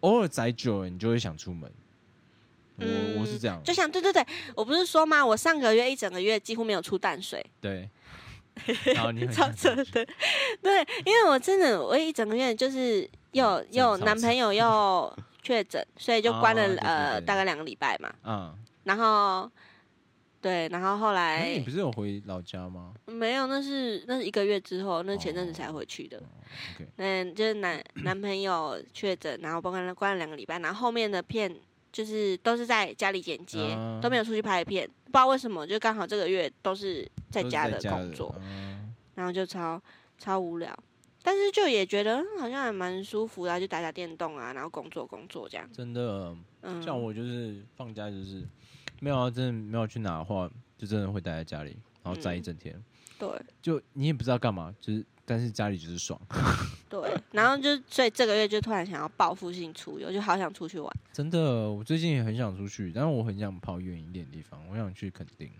偶尔宅久了，你就会想出门。我、嗯我是这样，就像对对对，我不是说吗？我上个月一整个月几乎没有出淡水，对。然后你很超想出去扯的。对，因为我真的我一整个月就是又真的又男朋友又确诊，所以就关了、呃大概两个礼拜嘛。嗯，然后对，然后后哎、来你不是有回老家吗？没有，那是那是一个月之后，那前阵子才回去的。嗯，就是男男朋友确诊，然后关了关了两个礼拜，然后后面的片就是都是在家里剪接，啊都没有出去拍片，不知道为什么，就刚好这个月都是在家的工作，嗯。然后就超超无聊，但是就也觉得嗯好像还蛮舒服的啊，就打打电动啊，然后工作工作这样，真的，嗯，像我就是放假就是没有啊真的没有去哪的话，就真的会待在家里，然后宅一嗯整天。对。就你也不知道干嘛，就是但是家里就是爽，对，然后就所以这个月就突然想要报复性出游，就好想出去玩，真的。我最近也很想出去，但是我很想跑远一点的地方，我想去垦丁。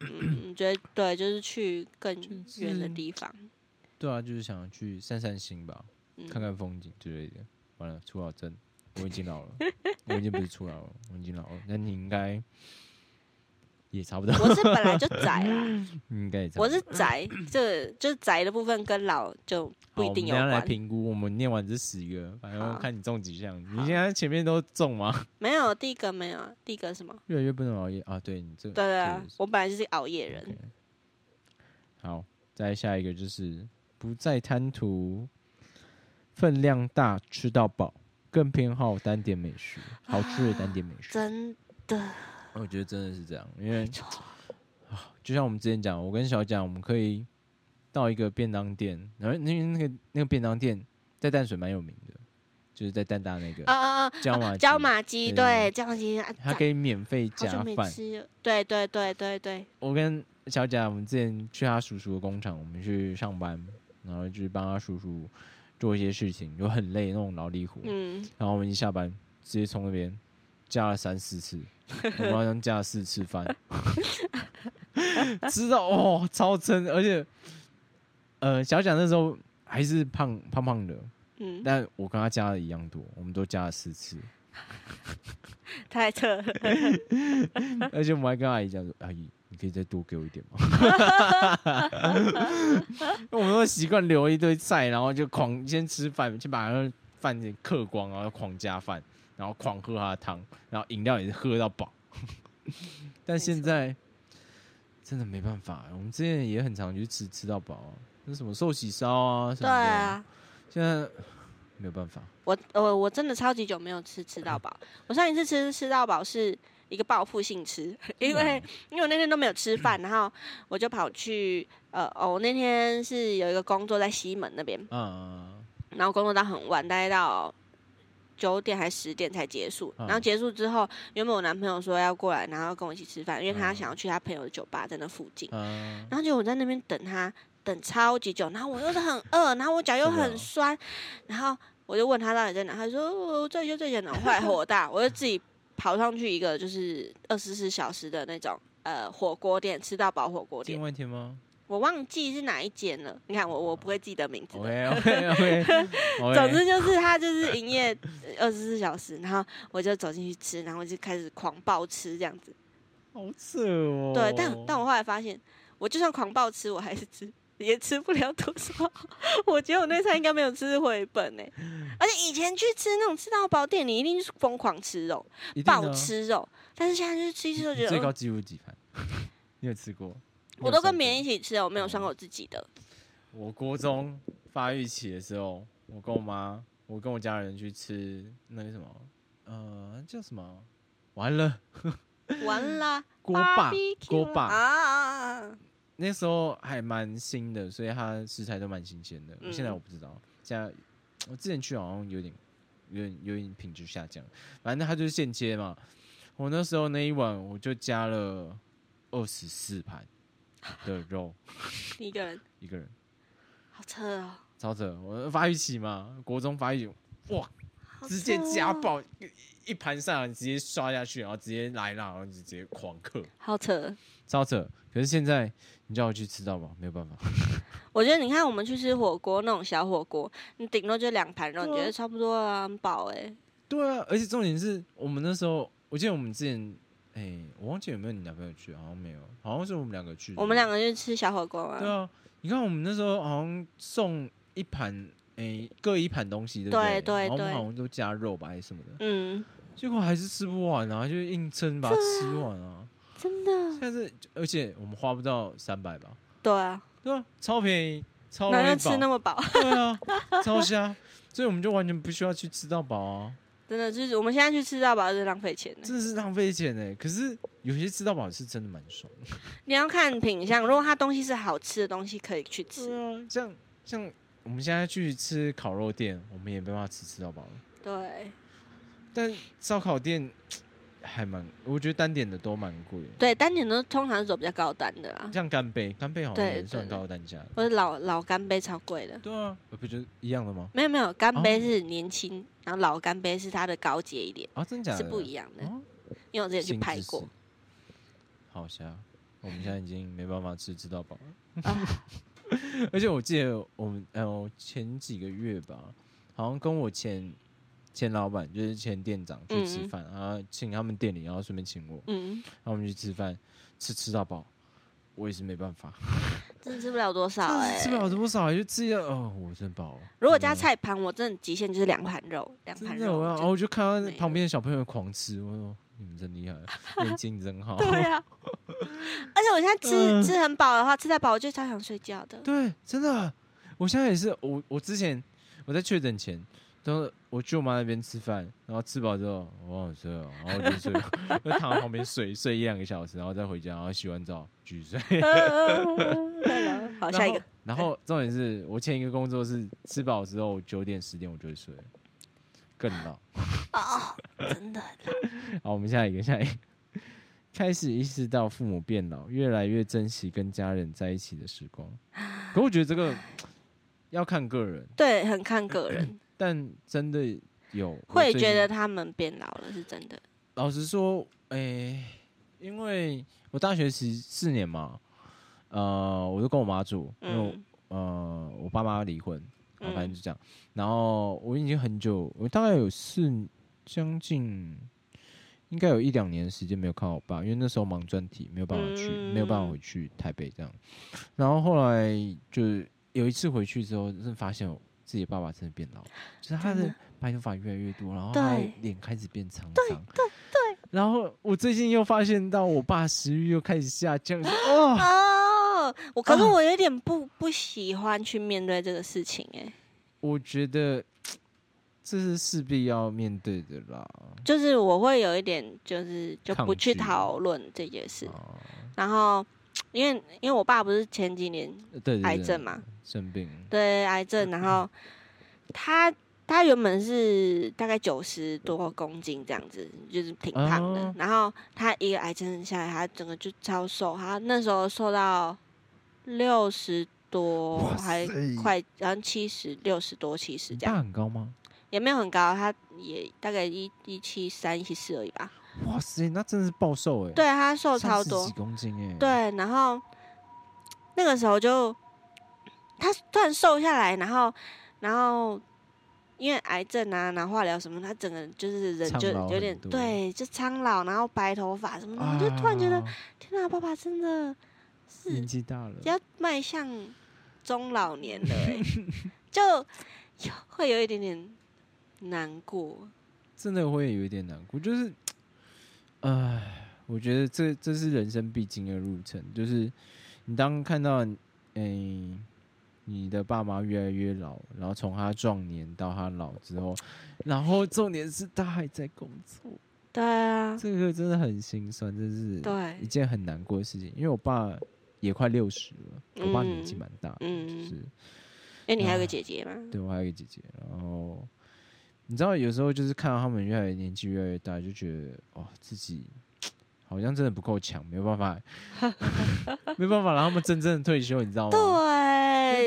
嗯，觉得对，就是去更远的地方，对啊，就是想去散散心吧，嗯，看看风景之类的。完了，出老真，我已经老了，我已经不是出老了，我已经老了。那你应该也差不多，我是本来就宅啦。你 应该我。是宅，这就是宅的部分跟老就不一定有我们等一下来。评估，我们念完这十个，反正好看你中几项。你好现在前面都中吗？没有第一个没有，第一个是什么？越来越不能熬夜啊！对你这对对啊我本来就是熬夜人。好，再下一个就是不再贪图分量大吃到饱，更偏好单点美食，好吃的单点美食。真的，我觉得真的是这样，因为就像我们之前讲，我跟小蒋，我们可以到一个便当店，然后因为那个那个便当店在淡水蛮有名的，就是在淡大那个啊啊啊！椒麻椒麻鸡，对对，椒麻鸡，啊它可以免费加饭。吃，对对对对对，我跟小贾，我们之前去他叔叔的工厂，我们去上班，然后去帮他叔叔做一些事情，就很累那种劳力活。嗯，然后我们一下班，直接从那边加了三四次，我们好像加了四次饭，知道哦，超撑，而且呃，小蒋那时候还是胖胖胖的，嗯，但我跟他加的一样多，我们都加了四次，太扯了，而且我们还跟阿姨讲说，阿姨。你可以再多给我一点吗？我们都习惯留一堆菜，然后就狂先吃饭，先把那个饭给嗑光，然后狂加饭，然后狂喝他的汤，然后饮料也是喝到饱。但现在真的没办法，我们之前也很常去吃吃到饱啊，那什么寿喜烧啊什对么的，啊。现在没有办法。我我我真的超级久没有吃吃到饱。我上一次吃吃到饱是一个报复性吃，因为因为我那天都没有吃饭，然后我就跑去呃哦，我那天是有一个工作在西门那边，嗯，然后工作到很晚，大概到九点还十点才结束。嗯然后结束之后，原本我男朋友说要过来，然后跟我一起吃饭，因为他嗯想要去他朋友的酒吧在那附近。嗯，然后结果我在那边等他，等超级久，然后我又是很饿，然后我脚又很酸，然后我就问他到底在哪，他说哦这里就这里，然后后来火大，我就自己跑上去一个就是二十四小时的那种呃火锅店，吃到饱火锅境店，问题吗我忘记是哪一间了。你看我我不会记得名字的。？OK OK OK，总之就是他就是营业二十四小时，然后我就走进去吃，然后就开始狂暴吃这样子。好扯哦。对，但但我后来发现，我就算狂暴吃，我还是吃，也吃不了多少。我觉得我那餐应该没有吃回本呢、而且以前去吃那种吃到饱店，你一定是疯狂吃肉，暴吃肉。但是现在就是吃一吃就觉得，最高呃纪录几盘？你有吃过？我都跟别人人一起吃，我没有算过我自己的。我国中发育期的时候，我跟我妈，我我跟我家人去吃那个什么，呃，叫什么？完了，完了，锅巴锅巴啊，那时候还蛮新的，所以它食材都蛮新鲜的。嗯现在我不知道，现在我之前去好像有点有点有点品质下降。反正它就是现切嘛。我那时候那一碗我就加了二十四盘 的肉，你一个人一个人好扯哦，超扯。我发育期嘛，国中发育，哇，好直接扯哦加，爆一一盘上来，直接刷下去，然后直接来啦，然后就直接狂嗑，好扯。超扯。可是现在你叫我去吃到饱，没有办法。我觉得你看我们去吃火锅那种小火锅，你顶多就两盘肉，你觉得差不多啊，很饱哎。对啊，而且重点是我们那时候，我记得我们之前，哎、我忘记有没有你男朋友去，好像没有，好像是我们两个去。我们两个去吃小火锅啊，对啊，你看我们那时候好像送一盘，哎、各一盘东西，对不对对然后我们好像都加肉吧，还是什么的，嗯，结果还是吃不完啊，就硬撑把它吃完啊。真的，但是而且我们花不到三百吧，对啊，对啊，超便宜，超容哪能易，吃那么饱？对啊，超香，所以我们就完全不需要去吃到饱啊。真的就是我们现在去吃到饱是浪费钱的。真的是浪费钱哎！可是有些吃到饱是真的蛮爽的。你要看品相，如果它东西是好吃的东西，可以去吃。对啊，像像我们现在去吃烤肉店，我们也没办法吃吃到饱了。对但烧烤店还蛮，我觉得单点的都蛮贵的。对，单点都通常是走比较高单的啦，像干杯，干杯好像对也算高单价的。或者老老干杯超贵的。对啊，呃不就一样的吗？没有没有，干杯哦是年轻，然后老干杯是它的高阶一点，啊，真假的？是不一样的。哦，因为我之前去拍过。。好香，我们现在已经没办法吃吃到饱了。啊 而且我记得我们呃前几个月吧，好像跟我前前老板就是前店长去吃嗯饭，然后请他们店里，然后顺便请我，嗯，然后我们去吃饭，吃吃到饱，我也是没办法，真的吃不了多少哎、吃不了多少，就吃一下哦，我真饱了。如果加菜盘，我真的极限就是两盘肉，两盘肉就。然后我就看到旁边的小朋友狂吃，我说你们真厉害，眼睛真好。对啊，而且我现在吃、嗯吃很饱的话，吃太饱我就超想睡觉的。对，真的，我现在也是，我我之前我在确诊前，都我去我妈那边吃饭，然后吃饱之后，我好睡哦，然后我就睡，我 就躺在旁边睡睡一两个小时，然后再回家，然后洗完澡继续睡。好，下一个。然后重点是我前一个工作是吃饱之后九点十点我就会睡，更老。哦，真的好，我们下一个，下一个。开始意识到父母变老，越来越珍惜跟家人在一起的时光。可我觉得这个要看个人，对，很看个人，但真的有会觉得他们变老了是真的。老实说，诶、因为我大学十四年嘛，呃，我就跟我妈住，因为、嗯呃我爸妈离婚，反正嗯就这样。然后我已经很久，我大概有四将近，应该有一两年时间没有看我爸，因为那时候忙专题，没有办法去，没有办法嗯回去台北这样。然后后来就是有一次回去之后，真的发现我自己爸爸真的变老，就是他的白头发越来越多，然后脸开始变沧桑。对对。然后我最近又发现到我爸食欲又开始下降，哦，哦，我可是啊我有点不不喜欢去面对这个事情、哎，我觉得这是势必要面对的啦。就是我会有一点，就是就不去讨论这件事。哦，然后，因为因为我爸不是前几年对对对，癌症嘛，生病，对癌症，然后他他原本是大概九十多公斤这样子，就是挺胖的。哦然后他一个癌症下来，他整个就超瘦，他那时候瘦到六十多，哇还塞快然后七十六十多七十这样，很高吗？也没有很高，他也大概一一七三一七四而已吧。哇塞，那真的是暴瘦哎，对他瘦超30多几，公斤哎，，对，然后那个时候就他突然瘦下来，然后然后因为癌症啊，然后化疗什么，他整个就是人就有点对，就苍老，然后白头发什么的，我就突然觉得啊。天哪，爸爸真的是年是纪大了，要迈向中老年了、欸，就有会有一点点难过。真的会有一点难过，就是，唉，我觉得这这是人生必经的路程，就是你当看到，诶、你的爸妈越来越老，然后从他壮年到他老之后，然后重点是他还在工作，对啊，这个真的很心酸，这是对一件很难过的事情。因为我爸也快六十了，我爸年纪嗯蛮大的，嗯就是因为你还有个姐姐吗，对我还有一个姐姐，然后你知道有时候就是看到他们越来越年纪越来越大，就觉得哦自己 好像真的不够强，没有办法，没办法让他们真正的退休，你知道吗？对，就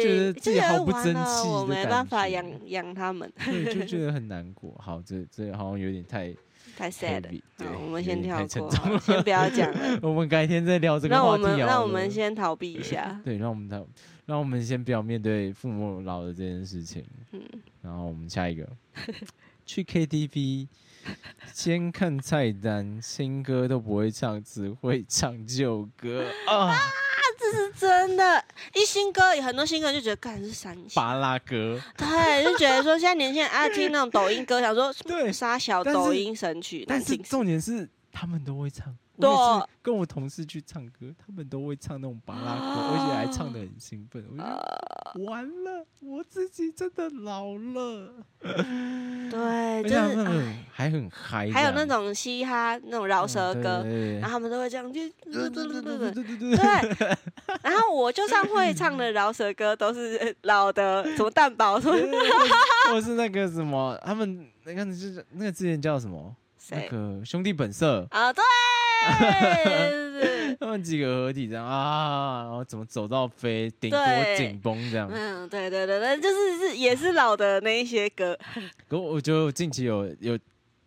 觉得自己好不争气的感没办法养养他们，对，就 觉得很难过。好，这这好像有点太太 sad。对好，我们先跳过，先不要讲了。我们改天再聊这个让话题那。我们那我们先逃避一下。对，让我们逃，让我们先不要面对父母老的这件事情。嗯，然后我们下一个，去 KTV，先看菜单，新歌都不会唱，只会唱旧歌啊，这是真的，一新歌有很多新歌就觉得干是三小，巴拉歌，对，就觉得说现在年轻人爱听那种抖音歌，想说对杀小抖音神曲，但是。重点是他们都会唱。我，跟我同事去唱歌，他们都会唱那种巴拉歌，而且还唱的很兴奋。我觉得完了，我自己真的老了。对，就是还很嗨。还有那种嘻哈那种饶舌歌，然后他们都会这样，就对对对对对对对。然后我就算会唱的饶舌歌，都是老的，什么蛋堡，什么，或是那个什么，他们你看，就是那个之前叫什么，那个兄弟本色啊，对。他们几个合体这样啊，然后怎么走到飞，顶多对紧绷这样。嗯，对对对对，就是是也是老的那一些歌。可我觉得我近期有有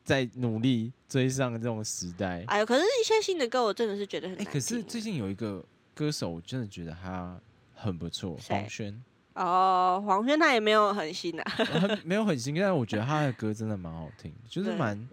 在努力追上这种时代。哎呦，可是一些新的歌我真的是觉得很哎，难听可是最近有一个歌手，我真的觉得他很不错，谁黄轩，哦，黄轩他也没有很新啊。很 没有很新，但是我觉得他的歌真的蛮好听，就是对蛮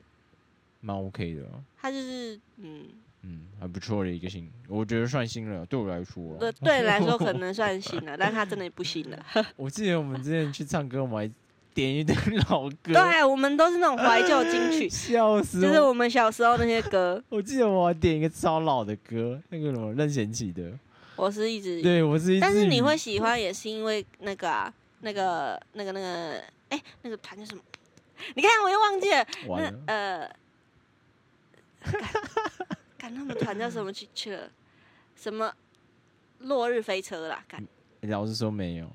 蛮 OK 的哦。他就是嗯，嗯，还不错的一个新，我觉得算新了，对我来说啊。对对你来说可能算新了，但他真的不新了。我记得我们之前去唱歌，我们还点一堆老歌，，对，我们都是那种怀旧金曲 笑死就是我。我们小时候那些歌，我记得我还点一个超老的歌，那个什么任贤齐的，我是一直对我是一。但是你会喜欢，也是因为那个啊，那个、那个、那个，哎、那个团叫什么？你看，我又忘记了。那，呃，看他们团叫什么去去了？什么落日飞车啦？干老实说没有。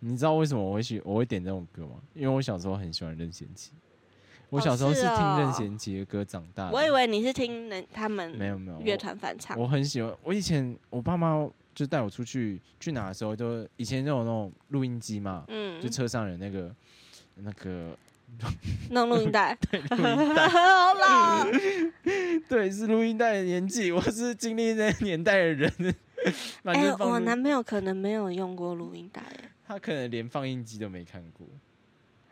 你知道为什么我会喜我会点这种歌吗？因为我小时候很喜欢任贤齐，我哦小时候是是听任哦贤齐的歌长大的。我以为你是听人他们没有没有乐团翻唱我很喜欢，我以前我爸妈就带我出去去哪的时候，都以前那种那种录音机嘛，嗯就，车上有那个那个 弄录音带，录音带，好老。对，是录音带的年纪，我是经历那个年代的人。哎、我男朋友可能没有用过录音带，哎他可能连放映机都没看过，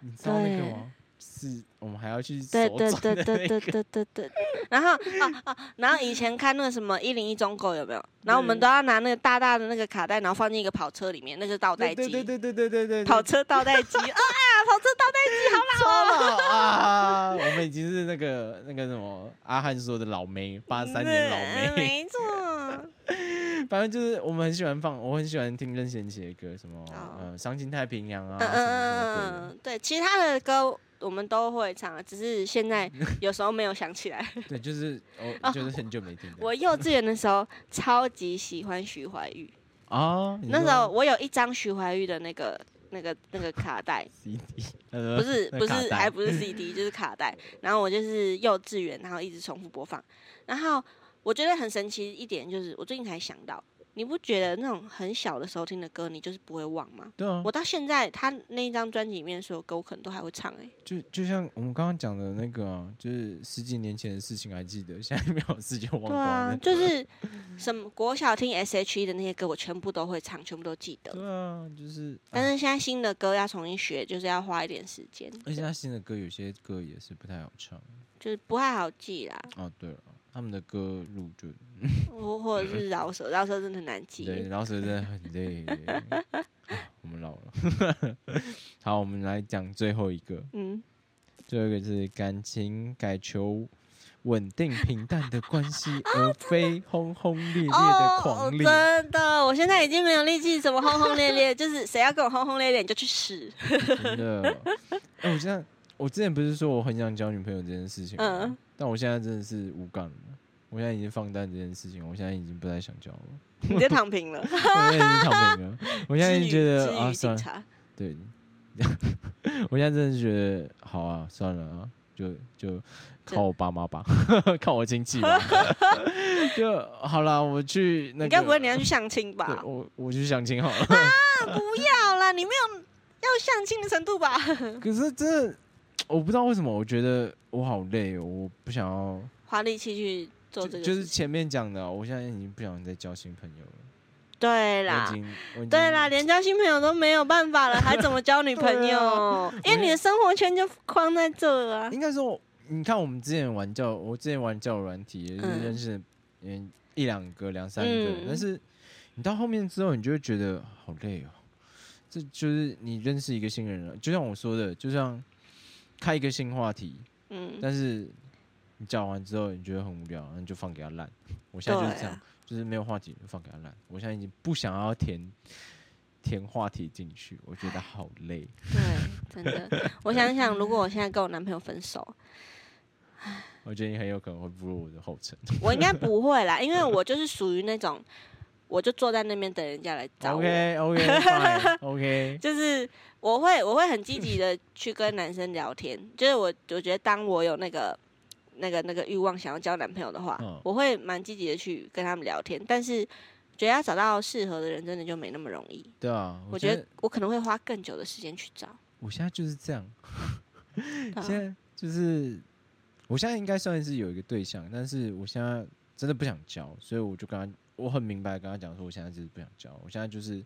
你知道那个对吗？是我们还要去手对对转对对对对对对。然后啊啊，然后以前看那个什么一零一中狗有没有？然后我们都要拿那个大大的那个卡带，然后放进一个跑车里面，那个倒带机，对对对对对对对对，跑车倒带机啊，跑车倒带机好超老啊！我们已经是那个那个什么阿汉说的老妹，八三年老嗯妹。没错。反正就是我们很喜欢放，我很喜欢听任贤齐的歌，什么哦呃《伤心太平洋》啊，嗯嗯。嗯嗯，对，其他的歌我们都会唱，只是现在 有时候没有想起来。对，就是哦我 就是很久没听的。我幼稚园的时候超级喜欢徐怀钰，啊，你那时候我有一张徐怀钰的那个。那个那个卡带。CD 不不是不是还不是是 CD 就是卡带，然后我就是幼稚园，然后一直重复播放。然后我觉得很神奇一点就是，我最近才想到，你不觉得那种很小的时候听的歌，你就是不会忘吗？对啊我，到现在他那一张专辑里面所有歌，我可能都还会唱哎、就就像我们刚刚讲的那个啊，就是十几年前的事情还记得，现在没有事就忘光对啊，。就是什么国小听 S.H.E 的那些歌，我全部都会唱，全部都记得。对啊，就是，但啊是现在新的歌要重新学，就是要花一点时间，而且他新的歌有些歌也是不太好唱。就是不太好记啦。哦，对了，他们的歌路就或或者是饶舌，饶舌真的很难记。对，饶舌真的很累。啊我们老了。好，我们来讲最后一个，嗯，最后一个是感情改求稳定平淡的关系，而非轰轰烈烈的狂烈。哦真的，我现在已经没有力气什么轰轰烈烈，就是谁要跟我轰轰烈烈，你就去死。真的。哎、我现在我之前不是说我很想交女朋友这件事情吗？嗯但我现在真的是无感了。我现在已经放淡这件事情，我现在已经不太想交了。你就躺平了。我现在已经躺平了。我现在已经觉得啊，算了，对。我现在真的是觉得好啊，算了啊，就就靠我爸妈吧，靠我亲戚吧，就好了。我去那个，你该不会你要去相亲吧？我我去相亲好了啊。不要啦，你没有要相亲的程度吧？可是真的，我不知道为什么，我觉得我好累哦，我不想要。花力气去做这个，就是前面讲的，我现在已经不想再交新朋友了。对啦。对啦，连交新朋友都没有办法了，还怎么交女朋友？啊因为你的生活圈就框在这啊。应该说，你看我们之前玩教，我之前玩交友软体，也是嗯认识嗯一两个、两三个，嗯但是你到后面之后，你就会觉得好累哦。这就是你认识一个新人了，就像我说的，就像开一个新话题，嗯，但是你讲完之后，你觉得很无聊，那你就放给他烂。我现在就是这样，啊就是没有话题就放给他烂。我现在已经不想要填填话题进去，我觉得好累。对，真的。我想想，如果我现在跟我男朋友分手，我觉得你很有可能会步入我的后尘。我应该不会啦，因为我就是属于那种，我就坐在那边等人家来找我。OK OK fine, OK，就是我会我会很积极的 去跟男生聊天，就是我我觉得当我有那个那个那个欲望想要交男朋友的话，嗯我会蛮积极的去跟他们聊天，但是觉得要找到适合的人真的就没那么容易。对啊，我觉得我可能会花更久的时间去找。我现在就是这样，对啊现在就是我现在应该算是有一个对象，但是我现在真的不想交，所以我就跟他，我很明白地跟他讲说，我现在就是不想交，我现在就是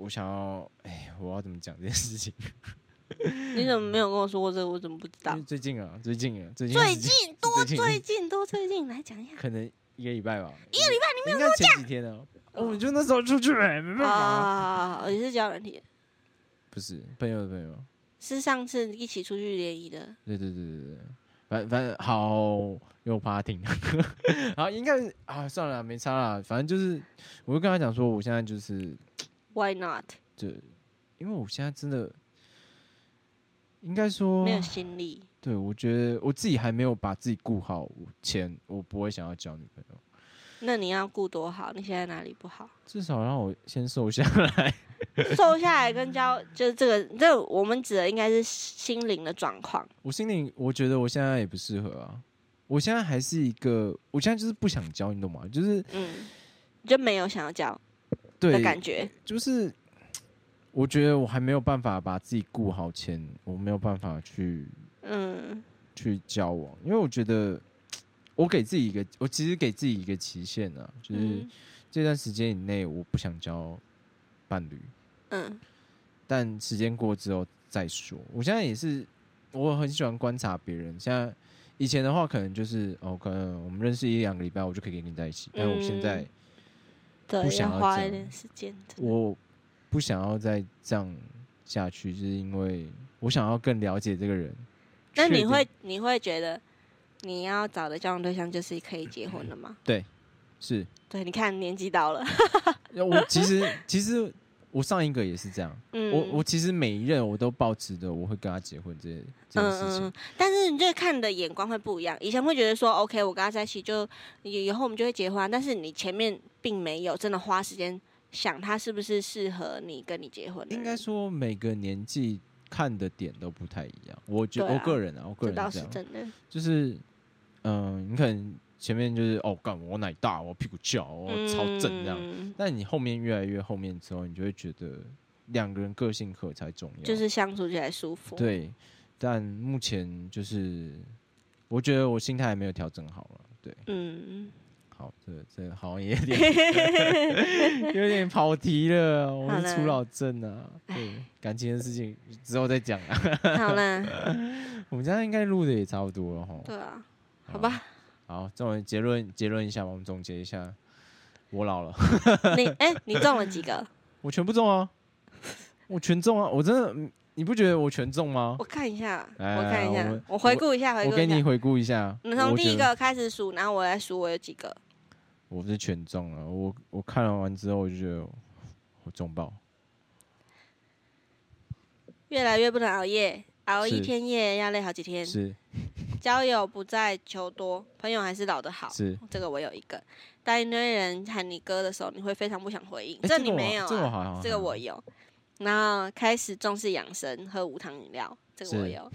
我想要，哎，我要怎么讲这件事情？你怎么没有跟我说过这个？我怎么不知道？最近啊，最近啊，最近最近多 最近多最近来讲一下可能一个礼拜吧，一个礼拜你没有应该前几天啊，我们就那时候出去，没办法，啊，也是交友软体，不是朋友的朋友。是上次一起出去联谊的。对对对对对，反反正好又怕他听，好 应该是啊算了没差啦，反正就是我就跟他讲说，我现在就是 Why not？对因为我现在真的应该说没有心力。对我觉得我自己还没有把自己顾好前，我不会想要交女朋友，那你要顾多好？你现在哪里不好？至少让我先瘦下来。瘦下来跟交，就是这个，这我们指的应该是心灵的状况。我心里我觉得我现在也不适合啊，我现在还是一个，我现在就是不想交，你懂吗？就是嗯，就没有想要交对的感觉。就是我觉得我还没有办法把自己顾好前，我没有办法去嗯去交往，因为我觉得我给自己一个，我其实给自己一个期限啊，就是嗯这段时间以内我不想交伴侣，嗯但时间过之后再说。我现在也是，我很喜欢观察别人，现在。以前的话，可能就是哦，可能我们认识一两个礼拜，我就可以跟你在一起。但我现在嗯对，不想要花一点时间。我不想要再这样下去，就是因为我想要更了解这个人。那你会你会觉得你要找的交往对象就是可以结婚了吗？对是？对，你看年纪到了，我其实其实我上一个也是这样，嗯，我我其实每一任我都保持着我会跟他结婚这这件事情。但是你这看的眼光会不一样。以前会觉得说，OK，我跟他在一起就以以后我们就会结婚啊，但是你前面并没有真的花时间想他是不是适合你跟你结婚。应该说每个年纪看的点都不太一样。我觉对啊我个人啊，我个人这样，是真的。就是嗯、你可能前面就是哦，干我奶大，我屁股翘，我超正这样。嗯但你后面越来越后面之后，你就会觉得两个人个性合才重要。就是相处起来舒服。，对，但目前就是我觉得我心态还没有调整好了。对，嗯，好，这这好像也有点 有点跑题了。我是初老症啊，对感情的事情之后再讲啊。好啦，我们家应该录的也差不多了哈。对啊，好吧，好，这种结论结论一下吧，我们总结一下。我老了，你哎、你中了几个？我全部中啊，我全中啊，我真的，嗯你不觉得我全中吗我？看一下，来我看一下我，我回顾一下，回顾。我给你回顾一下。你从第一个开始数，然后我来数我有几个。我是全中了，我我看了完之后，我就觉得我中爆。越来越不能熬夜，熬一天夜要累好几天。是交友不在求多，朋友还是老的好。是，这个我有一个。当一堆人喊你哥的时候，你会非常不想回应。诶这你没有啊？好像这个我有。然后开始重视养生，喝无糖饮料，这个我有。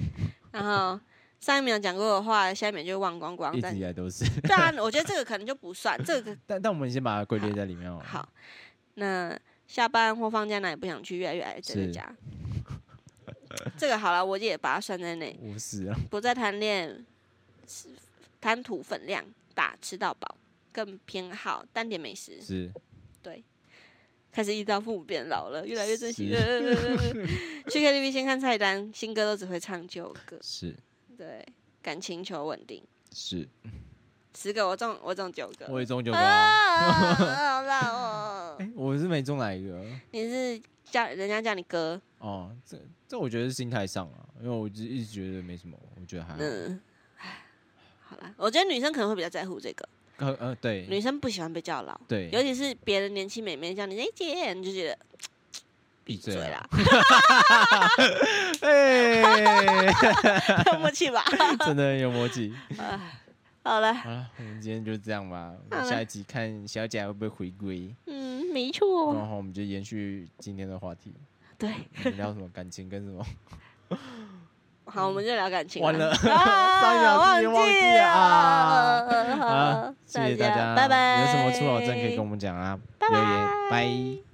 然后上一秒讲过的话，下一秒就忘光光。一但直以来都是。对啊，我觉得这个可能就不算。这个但但我们先把它归类在里面哦。好。那下班或放假哪也不想去，越来越爱宅在是家。这个好了，我也把它算在内。无视啊，不再贪恋吃贪图分量大，吃到饱，更偏好单点美食。是对开始遇到父母变老了，越来越珍惜。去 KTV 先看菜单，新歌都只会唱旧歌。是对，感情求稳定。是，十个我中，我中九个。我也中九个好老哦。哎，我是没中哪一个你是叫人家叫你哥，哦。这这我觉得是心态上啊，因为我一直一直觉得没什么，我觉得还好。嗯，唉好啦，我觉得女生可能会比较在乎这个，呃呃，对女生不喜欢被叫老，对，尤其是别人年轻美眉叫你哎姐，你就觉得闭嘴！啦，哎，有默契吧？真的很有默契。唉好了，好了，我们今天就这样吧。我们下一集看小贾会不会回归，嗯，没错，然后我们就延续今天的话题，对，聊什么感情跟什么？好，我们就聊感情。完了。啊 上一秒忘自己忘记了。好，谢谢大家，拜拜。有什么出老症可以跟我们讲啊，留言，拜。